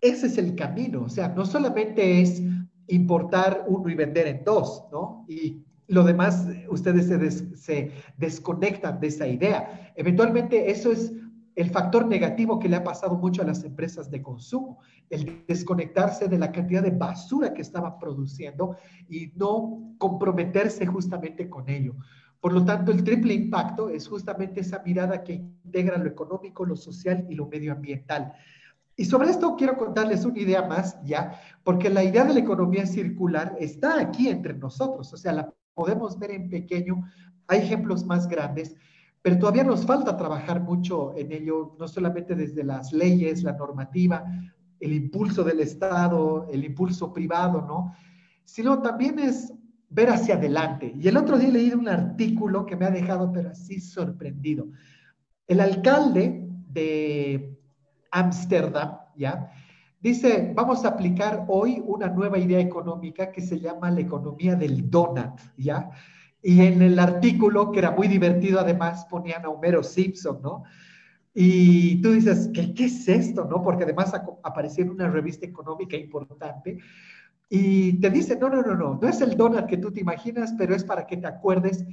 ese es el camino. O sea, no solamente es importar uno y vender en dos, ¿no? Y lo demás, ustedes se, desconectan de esa idea. Eventualmente, eso es el factor negativo que le ha pasado mucho a las empresas de consumo, el desconectarse de la cantidad de basura que estaban produciendo y no comprometerse justamente con ello. Por lo tanto, el triple impacto es justamente esa mirada que integra lo económico, lo social y lo medioambiental. Y sobre esto quiero contarles una idea más ya, porque la idea de la economía circular está aquí entre nosotros, o sea, la podemos ver en pequeño, hay ejemplos más grandes, pero todavía nos falta trabajar mucho en ello, no solamente desde las leyes, la normativa, el impulso del Estado, el impulso privado, ¿no? Sino también es ver hacia adelante. Y el otro día he leído un artículo que me ha dejado, pero así sorprendido. El alcalde de Ámsterdam, ¿ya? Dice, vamos a aplicar hoy una nueva idea económica que se llama la economía del donut, ¿ya? Y en el artículo, que era muy divertido además, ponían a Homero Simpson, ¿no? Y tú dices, ¿qué, qué es esto, no? Porque además apareció en una revista económica importante. Y te dice, no, no, no, no, no es el donut que tú te imaginas, pero es para que te acuerdes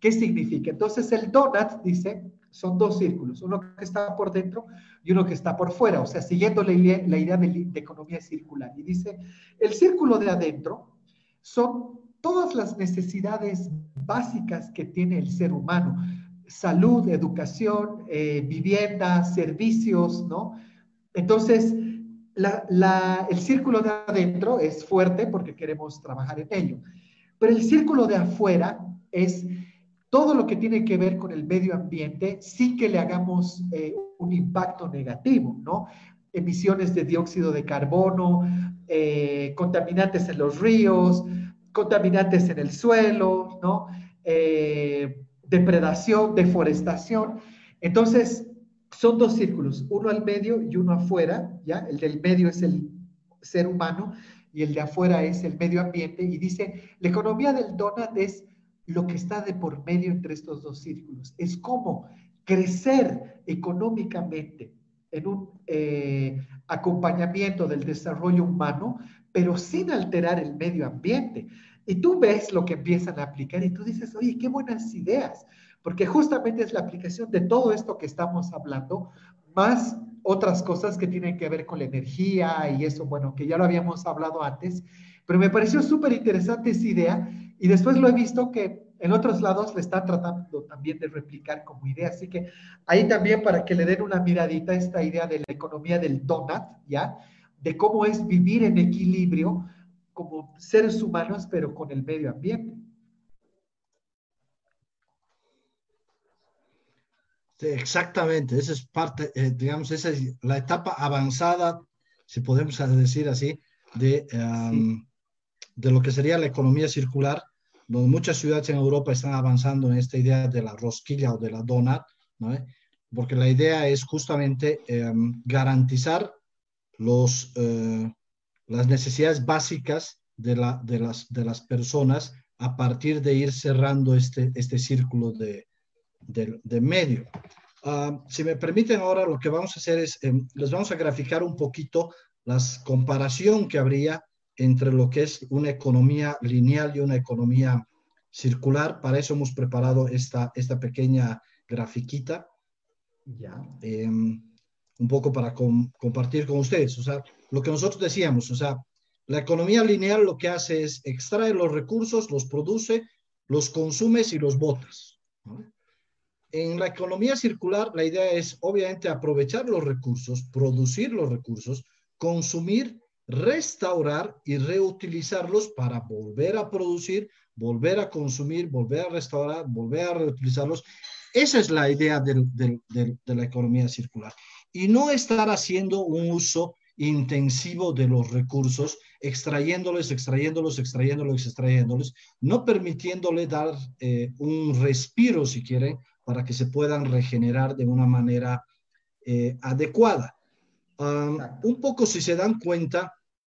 qué significa. Entonces el donut, dice, son dos círculos, uno que está por dentro y uno que está por fuera, o sea, siguiendo la idea, la idea de, economía circular. Y dice, el círculo de adentro son todas las necesidades básicas que tiene el ser humano, salud, educación, eh, vivienda, servicios, ¿no? Entonces, el círculo de adentro es fuerte porque queremos trabajar en ello, pero el círculo de afuera es todo lo que tiene que ver con el medio ambiente sin que le hagamos eh, un impacto negativo, ¿no? Emisiones de dióxido de carbono, eh, contaminantes en los ríos, contaminantes en el suelo, ¿no? Eh, depredación, deforestación. Entonces, son dos círculos, uno al medio y uno afuera, ¿ya? El del medio es el ser humano y el de afuera es el medio ambiente. Y dice, la economía del donut es lo que está de por medio entre estos dos círculos. Es como crecer económicamente en un eh, acompañamiento del desarrollo humano, pero sin alterar el medio ambiente. Y tú ves lo que empiezan a aplicar y tú dices, oye, qué buenas ideas, porque justamente es la aplicación de todo esto que estamos hablando, más otras cosas que tienen que ver con la energía y eso, bueno, que ya lo habíamos hablado antes, pero me pareció súper interesante esa idea y después lo he visto que en otros lados le están tratando también de replicar como idea. Así que ahí también para que le den una miradita esta idea de la economía del donut, ¿ya? De cómo es vivir en equilibrio como seres humanos, pero con el medio ambiente. exactamente, esa es parte, eh, digamos, esa es la etapa avanzada, si podemos decir así, de, de lo que sería la economía circular, donde muchas ciudades en Europa están avanzando en esta idea de la rosquilla o de la donut, ¿no? porque la idea es justamente em, garantizar los, eh, las necesidades básicas de, la, de, las, de las personas a partir de ir cerrando este, este círculo de, de, medio. Ah, si me permiten ahora, lo que vamos a hacer es, em, les vamos a graficar un poquito la comparación que habría entre lo que es una economía lineal y una economía circular. Para eso hemos preparado esta, esta pequeña grafiquita. Ya. Em, un poco para compartir con ustedes. O sea, lo que nosotros decíamos, o sea, la economía lineal lo que hace es extraer los recursos, los produce, los consumes y los botas. En la economía circular, la idea es obviamente aprovechar los recursos, producir los recursos, consumir, restaurar y reutilizarlos para volver a producir, volver a consumir, volver a restaurar, volver a reutilizarlos. Esa es la idea de la economía circular. Y no estar haciendo un uso intensivo de los recursos, extrayéndolos, extrayéndolos, extrayéndolos, extrayéndolos, no permitiéndole dar eh, un respiro, si quieren, para que se puedan regenerar de una manera eh, adecuada. un poco, si se dan cuenta,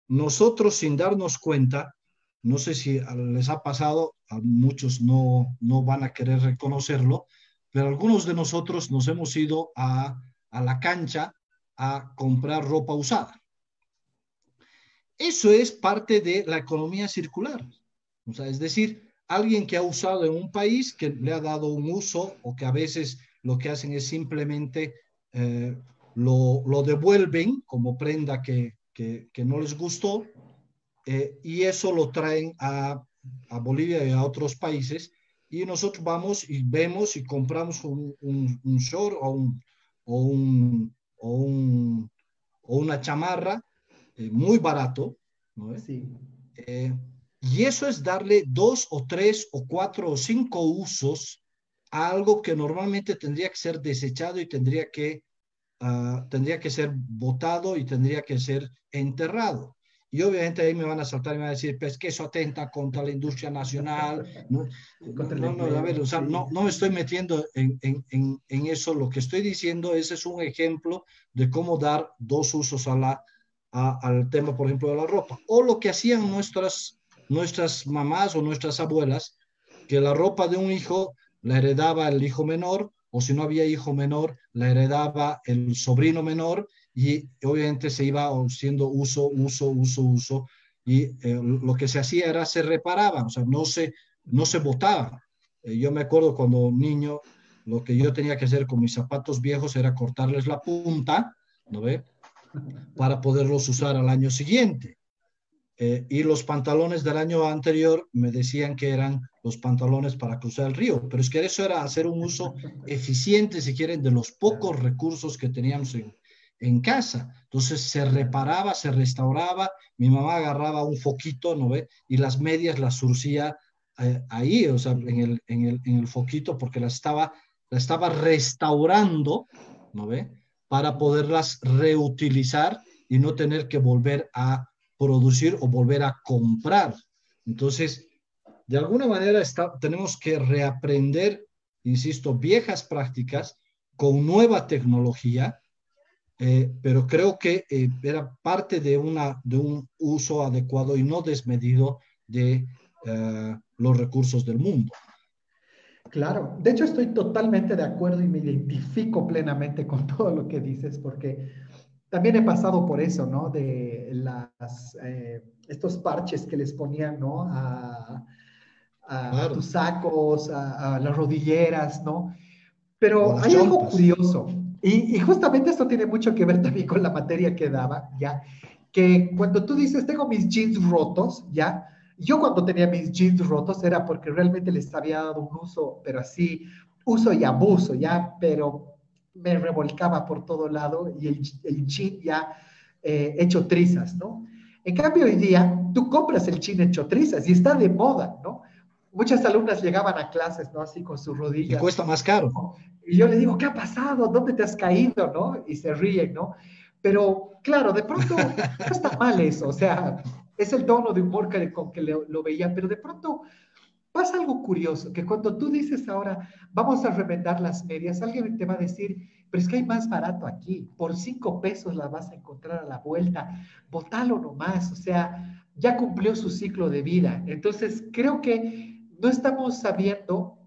nosotros sin darnos cuenta, no sé si les ha pasado, a muchos no, no van a querer reconocerlo, pero algunos de nosotros nos hemos ido a, a la cancha a comprar ropa usada. Eso es parte de la economía circular. O sea, es decir, alguien que ha usado en un país, que le ha dado un uso o que a veces lo que hacen es simplemente eh, lo, lo, devuelven como prenda que, que, no les gustó eh, y eso lo traen a, a, Bolivia y a otros países y nosotros vamos y vemos y compramos un, un, un short o un, o un, o, un, o una chamarra eh, muy barato, ¿no? Sí. Eh, y eso es darle dos o tres o cuatro o cinco usos a algo que normalmente tendría que ser desechado y tendría que, uh, tendría que ser botado y tendría que ser enterrado. Y obviamente ahí me van a saltar y me van a decir, pues que eso atenta contra la industria nacional. No, no, no, a ver, o sea, no, no me estoy metiendo en, en, en, eso. Lo que estoy diciendo, ese es un ejemplo de cómo dar dos usos a la, a, al tema, por ejemplo, de la ropa. O lo que hacían nuestras, nuestras mamás o nuestras abuelas, que la ropa de un hijo la heredaba el hijo menor, o si no había hijo menor, la heredaba el sobrino menor, y obviamente se iba haciendo uso, uso, uso, uso, y eh, lo que se hacía era se reparaba, o sea, no se, no se botaba. Eh, yo me acuerdo cuando niño, lo que yo tenía que hacer con mis zapatos viejos era cortarles la punta, ¿no ve? Para poderlos usar al año siguiente. Eh, y los pantalones del año anterior me decían que eran los pantalones para cruzar el río, pero es que eso era hacer un uso eficiente, si quieren, de los pocos recursos que teníamos en, en casa. Entonces se reparaba, se restauraba, mi mamá agarraba un foquito, ¿no ve? Y las medias las surcía eh, ahí, o sea, en el, en, el, en el, foquito, porque las estaba, la estaba restaurando, ¿no ve? Para poderlas reutilizar y no tener que volver a producir o volver a comprar. Entonces, de alguna manera está, tenemos que reaprender, insisto, viejas prácticas con nueva tecnología eh, pero creo que eh, era parte de, una, de un uso adecuado y no desmedido de eh, los recursos del mundo. Claro, de hecho estoy totalmente de acuerdo y me identifico plenamente con <laughs> todo lo que dices, porque también he pasado por eso, ¿no? De las, eh, estos parches que les ponían, ¿no? A, tus sacos, a, las rodilleras, ¿no? Pero hay algo curioso, y, y, justamente esto tiene mucho que ver también con la materia que daba, ¿ya? Que cuando tú dices, tengo mis jeans rotos, ¿ya? Yo cuando tenía mis jeans rotos era porque realmente les había dado un uso, pero así, uso y abuso, ¿ya? Pero me revolcaba por todo lado y el, el jean ya eh, hecho trizas, ¿no? En cambio, hoy día tú compras el jean hecho trizas y está de moda, ¿no? Muchas alumnas llegaban a clases, ¿no? Así con sus rodillas. Y cuesta más caro. Y yo le digo, ¿qué ha pasado? ¿Dónde te has caído? ¿No? Y se ríen, ¿no? Pero claro, de pronto no está mal eso, o sea, es el tono de humor que, con que lo veía, pero de pronto pasa algo curioso, que cuando tú dices ahora, vamos a remendar las medias, alguien te va a decir, pero es que hay más barato aquí, por cinco pesos la vas a encontrar a la vuelta, botalo nomás, o sea, ya cumplió su ciclo de vida. Entonces, creo que no estamos sabiendo,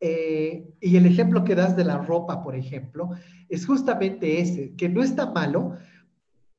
eh, y el ejemplo que das de la ropa, por ejemplo, es justamente ese, que no está malo,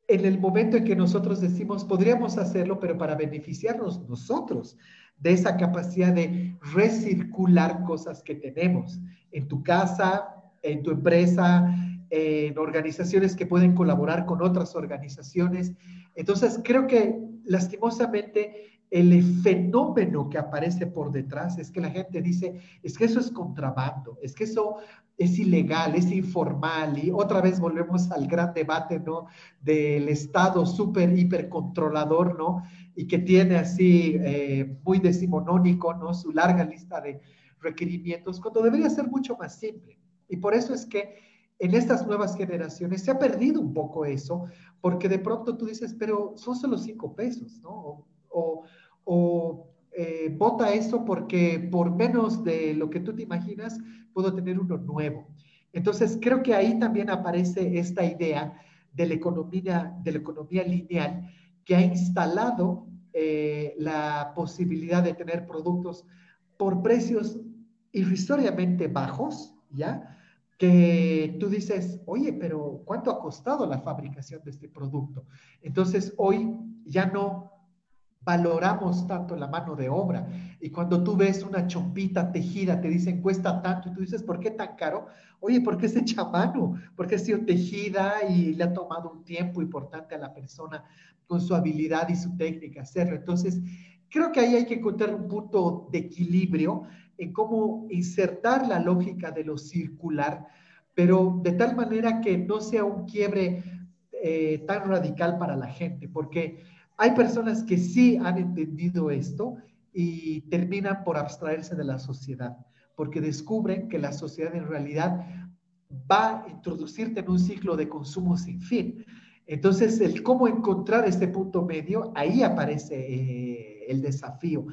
en el momento en que nosotros decimos, podríamos hacerlo, pero para beneficiarnos nosotros de esa capacidad de recircular cosas que tenemos en tu casa, en tu empresa, en organizaciones que pueden colaborar con otras organizaciones. Entonces, creo que lastimosamente el fenómeno que aparece por detrás es que la gente dice, es que eso es contrabando, es que eso es ilegal, es informal, y otra vez volvemos al gran debate, ¿no? Del Estado súper, hiper controlador, ¿no? Y que tiene así eh, muy decimonónico, ¿no? Su larga lista de requerimientos, cuando debería ser mucho más simple. Y por eso es que en estas nuevas generaciones se ha perdido un poco eso, porque de pronto tú dices, pero son solo cinco pesos, ¿no? O, o, eh, eso porque por menos de lo que tú te imaginas, puedo tener uno nuevo. Entonces, creo que ahí también aparece esta idea de la economía, de la economía lineal que ha instalado eh, la posibilidad de tener productos por precios irrisoriamente bajos, ¿ya? Que tú dices, oye, pero ¿cuánto ha costado la fabricación de este producto? Entonces, hoy ya no valoramos tanto la mano de obra. Y cuando tú ves una chompita tejida, te dicen cuesta tanto, y tú dices, ¿por qué tan caro? Oye, porque es hecha mano, porque ha sido tejida y le ha tomado un tiempo importante a la persona con su habilidad y su técnica hacerlo. Entonces, creo que ahí hay que encontrar un punto de equilibrio en cómo insertar la lógica de lo circular, pero de tal manera que no sea un quiebre eh, tan radical para la gente, porque hay personas que sí han entendido esto y terminan por abstraerse de la sociedad, porque descubren que la sociedad en realidad va a introducirte en un ciclo de consumo sin fin. Entonces, el cómo encontrar este punto medio, ahí aparece eh, el desafío.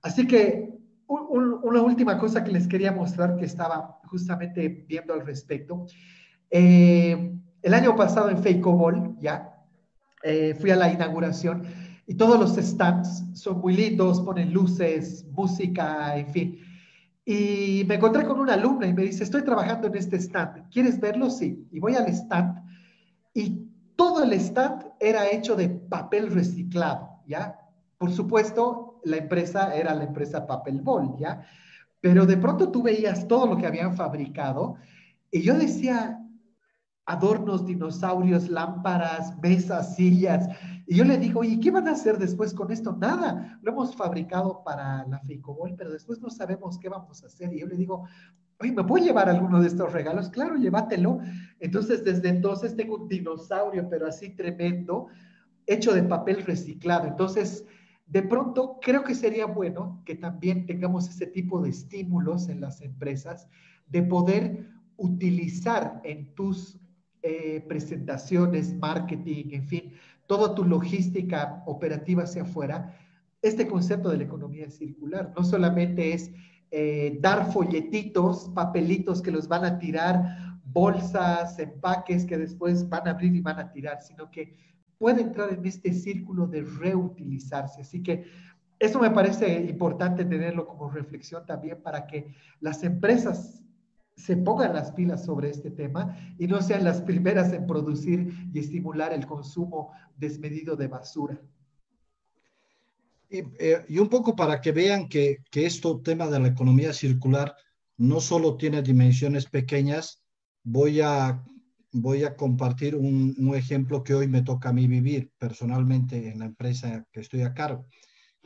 Así que una última cosa que les quería mostrar que estaba justamente viendo al respecto. Eh, el año pasado en Feicobol, ya, eh, fui a la inauguración y todos los stands son muy lindos, ponen luces, música, en fin. Y me encontré con una alumna y me dice, estoy trabajando en este stand, ¿quieres verlo? Sí. Y voy al stand y todo el stand era hecho de papel reciclado, ¿ya? Por supuesto, la empresa era la empresa Papel ¿ya? Pero de pronto tú veías todo lo que habían fabricado y yo decía, adornos, dinosaurios, lámparas, mesas, sillas. Y yo le digo, ¿y qué van a hacer después con esto? Nada, lo hemos fabricado para la Feicobol, pero después no sabemos qué vamos a hacer. Y yo le digo, oye, ¿me puedo llevar alguno de estos regalos? Claro, llévatelo. Entonces, desde entonces tengo un dinosaurio, pero así tremendo, hecho de papel reciclado. Entonces, de pronto, creo que sería bueno que también tengamos ese tipo de estímulos en las empresas de poder utilizar en tus eh, presentaciones, marketing, en fin, toda tu logística operativa hacia afuera, este concepto de la economía circular. No solamente es eh, dar folletitos, papelitos que los van a tirar, bolsas, empaques que después van a abrir y van a tirar, sino que puede entrar en este círculo de reutilizarse. Así que eso me parece importante tenerlo como reflexión también para que las empresas se pongan las pilas sobre este tema y no sean las primeras en producir y estimular el consumo desmedido de basura. Y, eh, un poco para que vean que, que esto tema de la economía circular no solo tiene dimensiones pequeñas, voy a, voy a compartir un, un, ejemplo que hoy me toca a mí vivir personalmente en la empresa que estoy a cargo.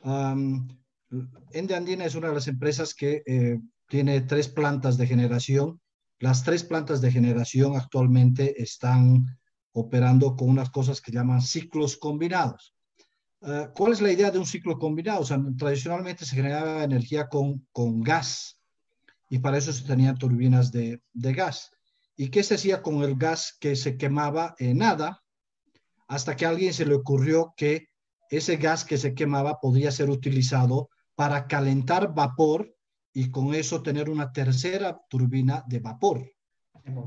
Um, Ende Andina es una de las empresas que eh, tiene tres plantas de generación. Las tres plantas de generación actualmente están operando con unas cosas que llaman ciclos combinados. Uh, ¿Cuál es la idea de un ciclo combinado? O sea, tradicionalmente se generaba energía con, con gas y para eso se tenían turbinas de, de gas. ¿Y qué se hacía con el gas que se quemaba? Eh, nada, hasta que a alguien se le ocurrió que ese gas que se quemaba podría ser utilizado para calentar vapor y con eso tener una tercera turbina de vapor.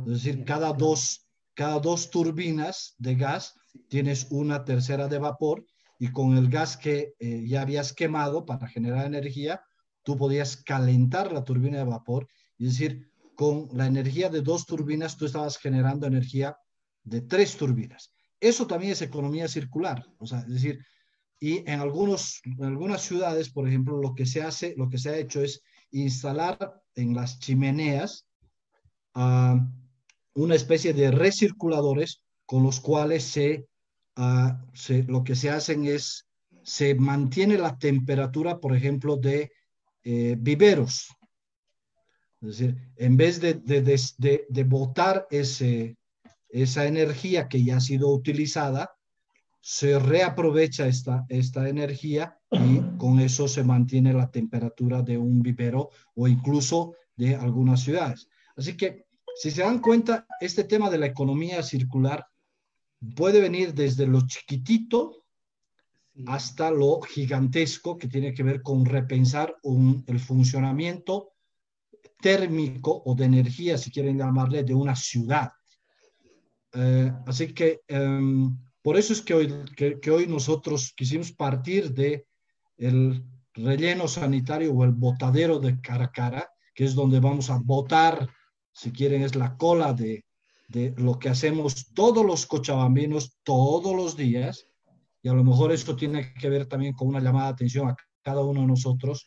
Es decir, cada dos, cada dos turbinas de gas tienes una tercera de vapor y con el gas que eh, ya habías quemado para generar energía, tú podías calentar la turbina de vapor. Es decir, con la energía de dos turbinas, tú estabas generando energía de tres turbinas. Eso también es economía circular. O sea, es decir, y en, algunos, en algunas ciudades, por ejemplo, lo que se hace, lo que se ha hecho es instalar en las chimeneas uh, una especie de recirculadores con los cuales se, uh, se, lo que se hacen es, se mantiene la temperatura, por ejemplo, de eh, viveros. Es decir, en vez de, de, de, de botar ese, esa energía que ya ha sido utilizada, se reaprovecha esta, esta energía y con eso se mantiene la temperatura de un vivero o incluso de algunas ciudades. Así que, si se dan cuenta, este tema de la economía circular puede venir desde lo chiquitito hasta lo gigantesco que tiene que ver con repensar un, el funcionamiento térmico o de energía, si quieren llamarle, de una ciudad. Eh, así que em, por eso es que hoy, que, hoy nosotros quisimos partir de el relleno sanitario o el botadero de cara a cara, que es donde vamos a botar, si quieren, es la cola de, de lo que hacemos todos los cochabambinos todos los días, y a lo mejor esto tiene que ver también con una llamada de atención a cada uno de nosotros,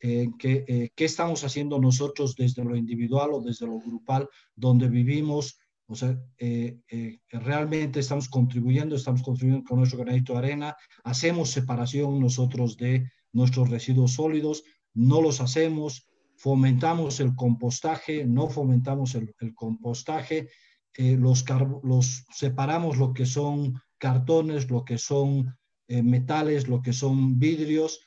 en que, eh, qué estamos haciendo nosotros desde lo individual o desde lo grupal, donde vivimos, o sea, eh, eh, realmente estamos contribuyendo, estamos contribuyendo con nuestro granito de arena, hacemos separación nosotros de nuestros residuos sólidos, no los hacemos, fomentamos el compostaje, no fomentamos el, compostaje, los, los separamos lo que son cartones, lo que son eh, metales, lo que son vidrios.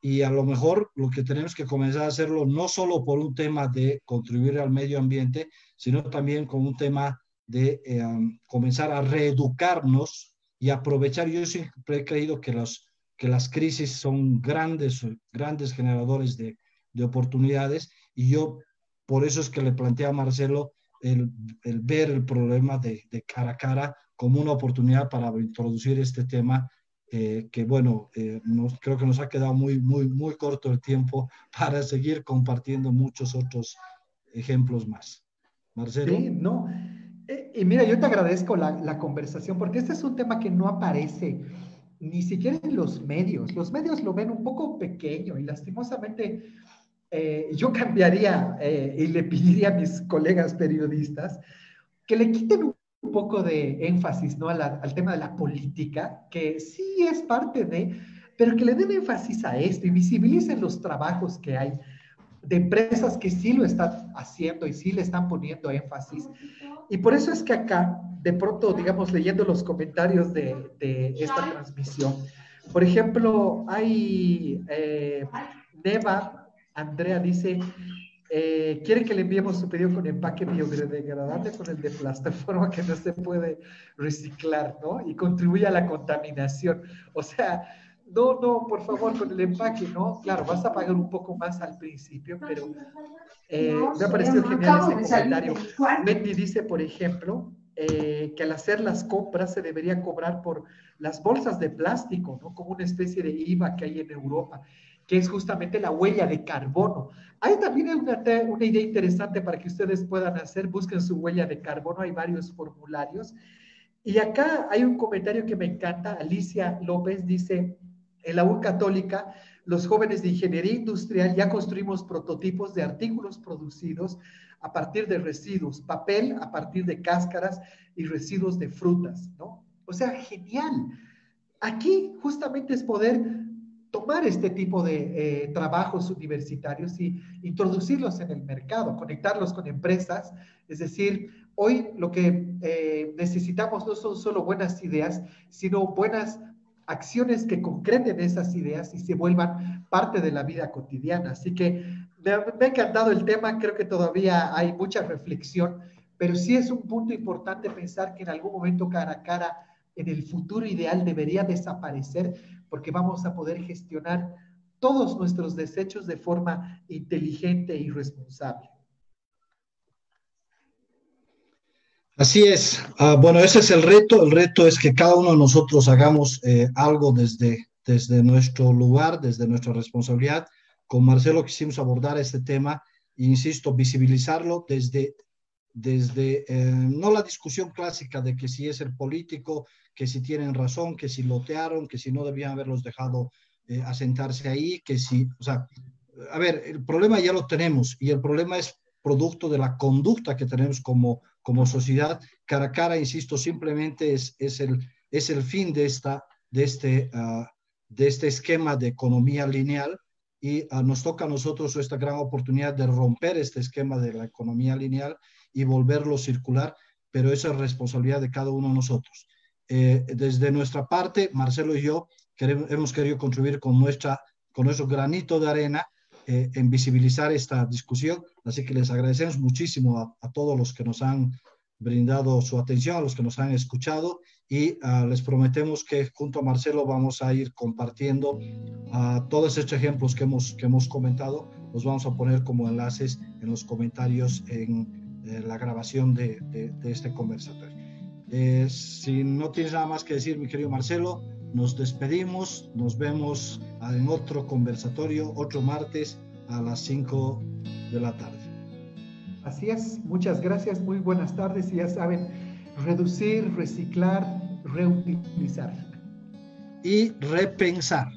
Y a lo mejor lo que tenemos que comenzar a hacerlo no solo por un tema de contribuir al medio ambiente, sino también con un tema de eh, comenzar a reeducarnos y aprovechar. Yo siempre he creído que, los, que las crisis son grandes, grandes generadores de, de oportunidades y yo por eso es que le planteé a Marcelo el, el ver el problema de, de, cara a cara como una oportunidad para introducir este tema eh, que bueno, eh, nos, creo que nos ha quedado muy, muy, muy corto el tiempo <laughs> para seguir compartiendo muchos otros ejemplos más. Marcelo. Sí, no. Eh, y mira, yo te agradezco la, la, conversación porque este es un tema que no aparece ni siquiera en los medios. Los medios lo ven un poco pequeño y lastimosamente yo <laughs> cambiaría y le pediría a mis colegas periodistas que le quiten un un poco de énfasis ¿no? al tema de la política, que sí es parte de, pero que le den énfasis a esto y visibilicen los trabajos que hay de empresas que sí lo están haciendo y sí le están poniendo énfasis. Y por eso es que acá, de pronto, digamos, leyendo los comentarios de, de esta transmisión, por ejemplo, hay eh, Neva, Andrea dice, eh, quiere que le enviemos su pedido con empaque biodegradable con el de plataforma que no se puede reciclar, ¿no? Y contribuye a la contaminación. O sea, no, no, por favor, con el empaque, ¿no? Claro, vas a pagar un poco más al principio, pero eh, me ha parecido genial ese comentario. Mendy dice, por ejemplo, eh, que al hacer las compras se debería cobrar por las bolsas de plástico, ¿no? Como una especie de IVA que hay en Europa que es justamente la huella de carbono. Hay también una, una idea interesante para que ustedes puedan hacer, busquen su huella de carbono, hay varios formularios. Y acá hay un comentario que me encanta, Alicia López dice, en la U Católica, los jóvenes de ingeniería industrial ya construimos prototipos de artículos producidos a partir de residuos, papel a partir de cáscaras y residuos de frutas, ¿no? O sea, genial. Aquí justamente es poder tomar este tipo de eh, trabajos universitarios y introducirlos en el mercado, conectarlos con empresas. Es decir, hoy lo que eh, necesitamos no son solo buenas ideas, sino buenas acciones que concreten esas ideas y se vuelvan parte de la vida cotidiana. Así que me, me ha encantado el tema, creo que todavía hay mucha reflexión, pero sí es un punto importante pensar que en algún momento cara a cara, en el futuro ideal debería desaparecer porque vamos a poder gestionar todos nuestros desechos de forma inteligente y responsable. Así es. Ah, bueno, ese es el reto. El reto es que cada uno de nosotros hagamos eh, algo desde, desde nuestro lugar, desde nuestra responsabilidad. Con Marcelo quisimos abordar este tema, e insisto, visibilizarlo desde, desde eh, no la discusión clásica de que si es el político que si tienen razón, que si lotearon, que si no debían haberlos dejado eh, asentarse ahí, que si, o sea, a ver, el problema ya lo tenemos y el problema es producto de la conducta que tenemos como, como sociedad. Cara a cara, insisto, simplemente es, es, el, es el fin de, esta, de, este, ah, de este esquema de economía lineal y ah, nos toca a nosotros esta gran oportunidad de romper este esquema de la economía lineal y volverlo circular, pero esa es responsabilidad de cada uno de nosotros. Eh, desde nuestra parte, Marcelo y yo hemos querido contribuir con, nuestra, con nuestro granito de arena eh, en visibilizar esta discusión. Así que les agradecemos muchísimo a, todos los que nos han brindado su atención, a los que nos han escuchado y ah, les prometemos que junto a Marcelo vamos a ir compartiendo uh, todos estos ejemplos que hemos, que hemos comentado, los vamos a poner como enlaces en los comentarios en eh, la grabación de, de este conversatorio. Eh, si no tienes nada más que decir, mi querido Marcelo, nos despedimos, nos vemos en otro conversatorio, otro martes a las 5 de la tarde. Así es, muchas gracias, muy buenas tardes y ya saben, reducir, reciclar, reutilizar. Y repensar.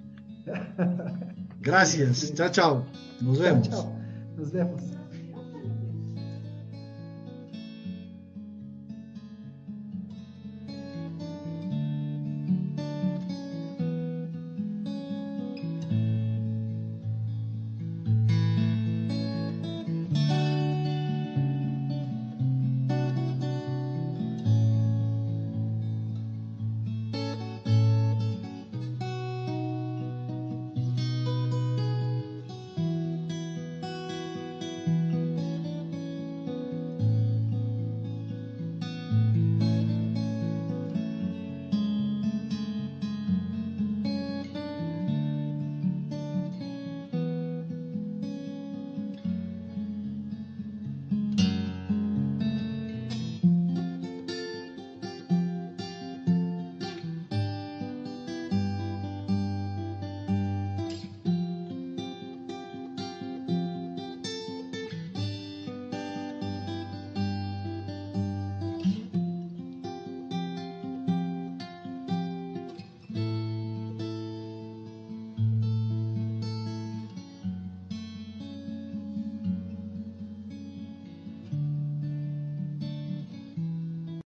<laughs> Gracias, chao, chao. Nos vemos. Chao, chao. Nos vemos.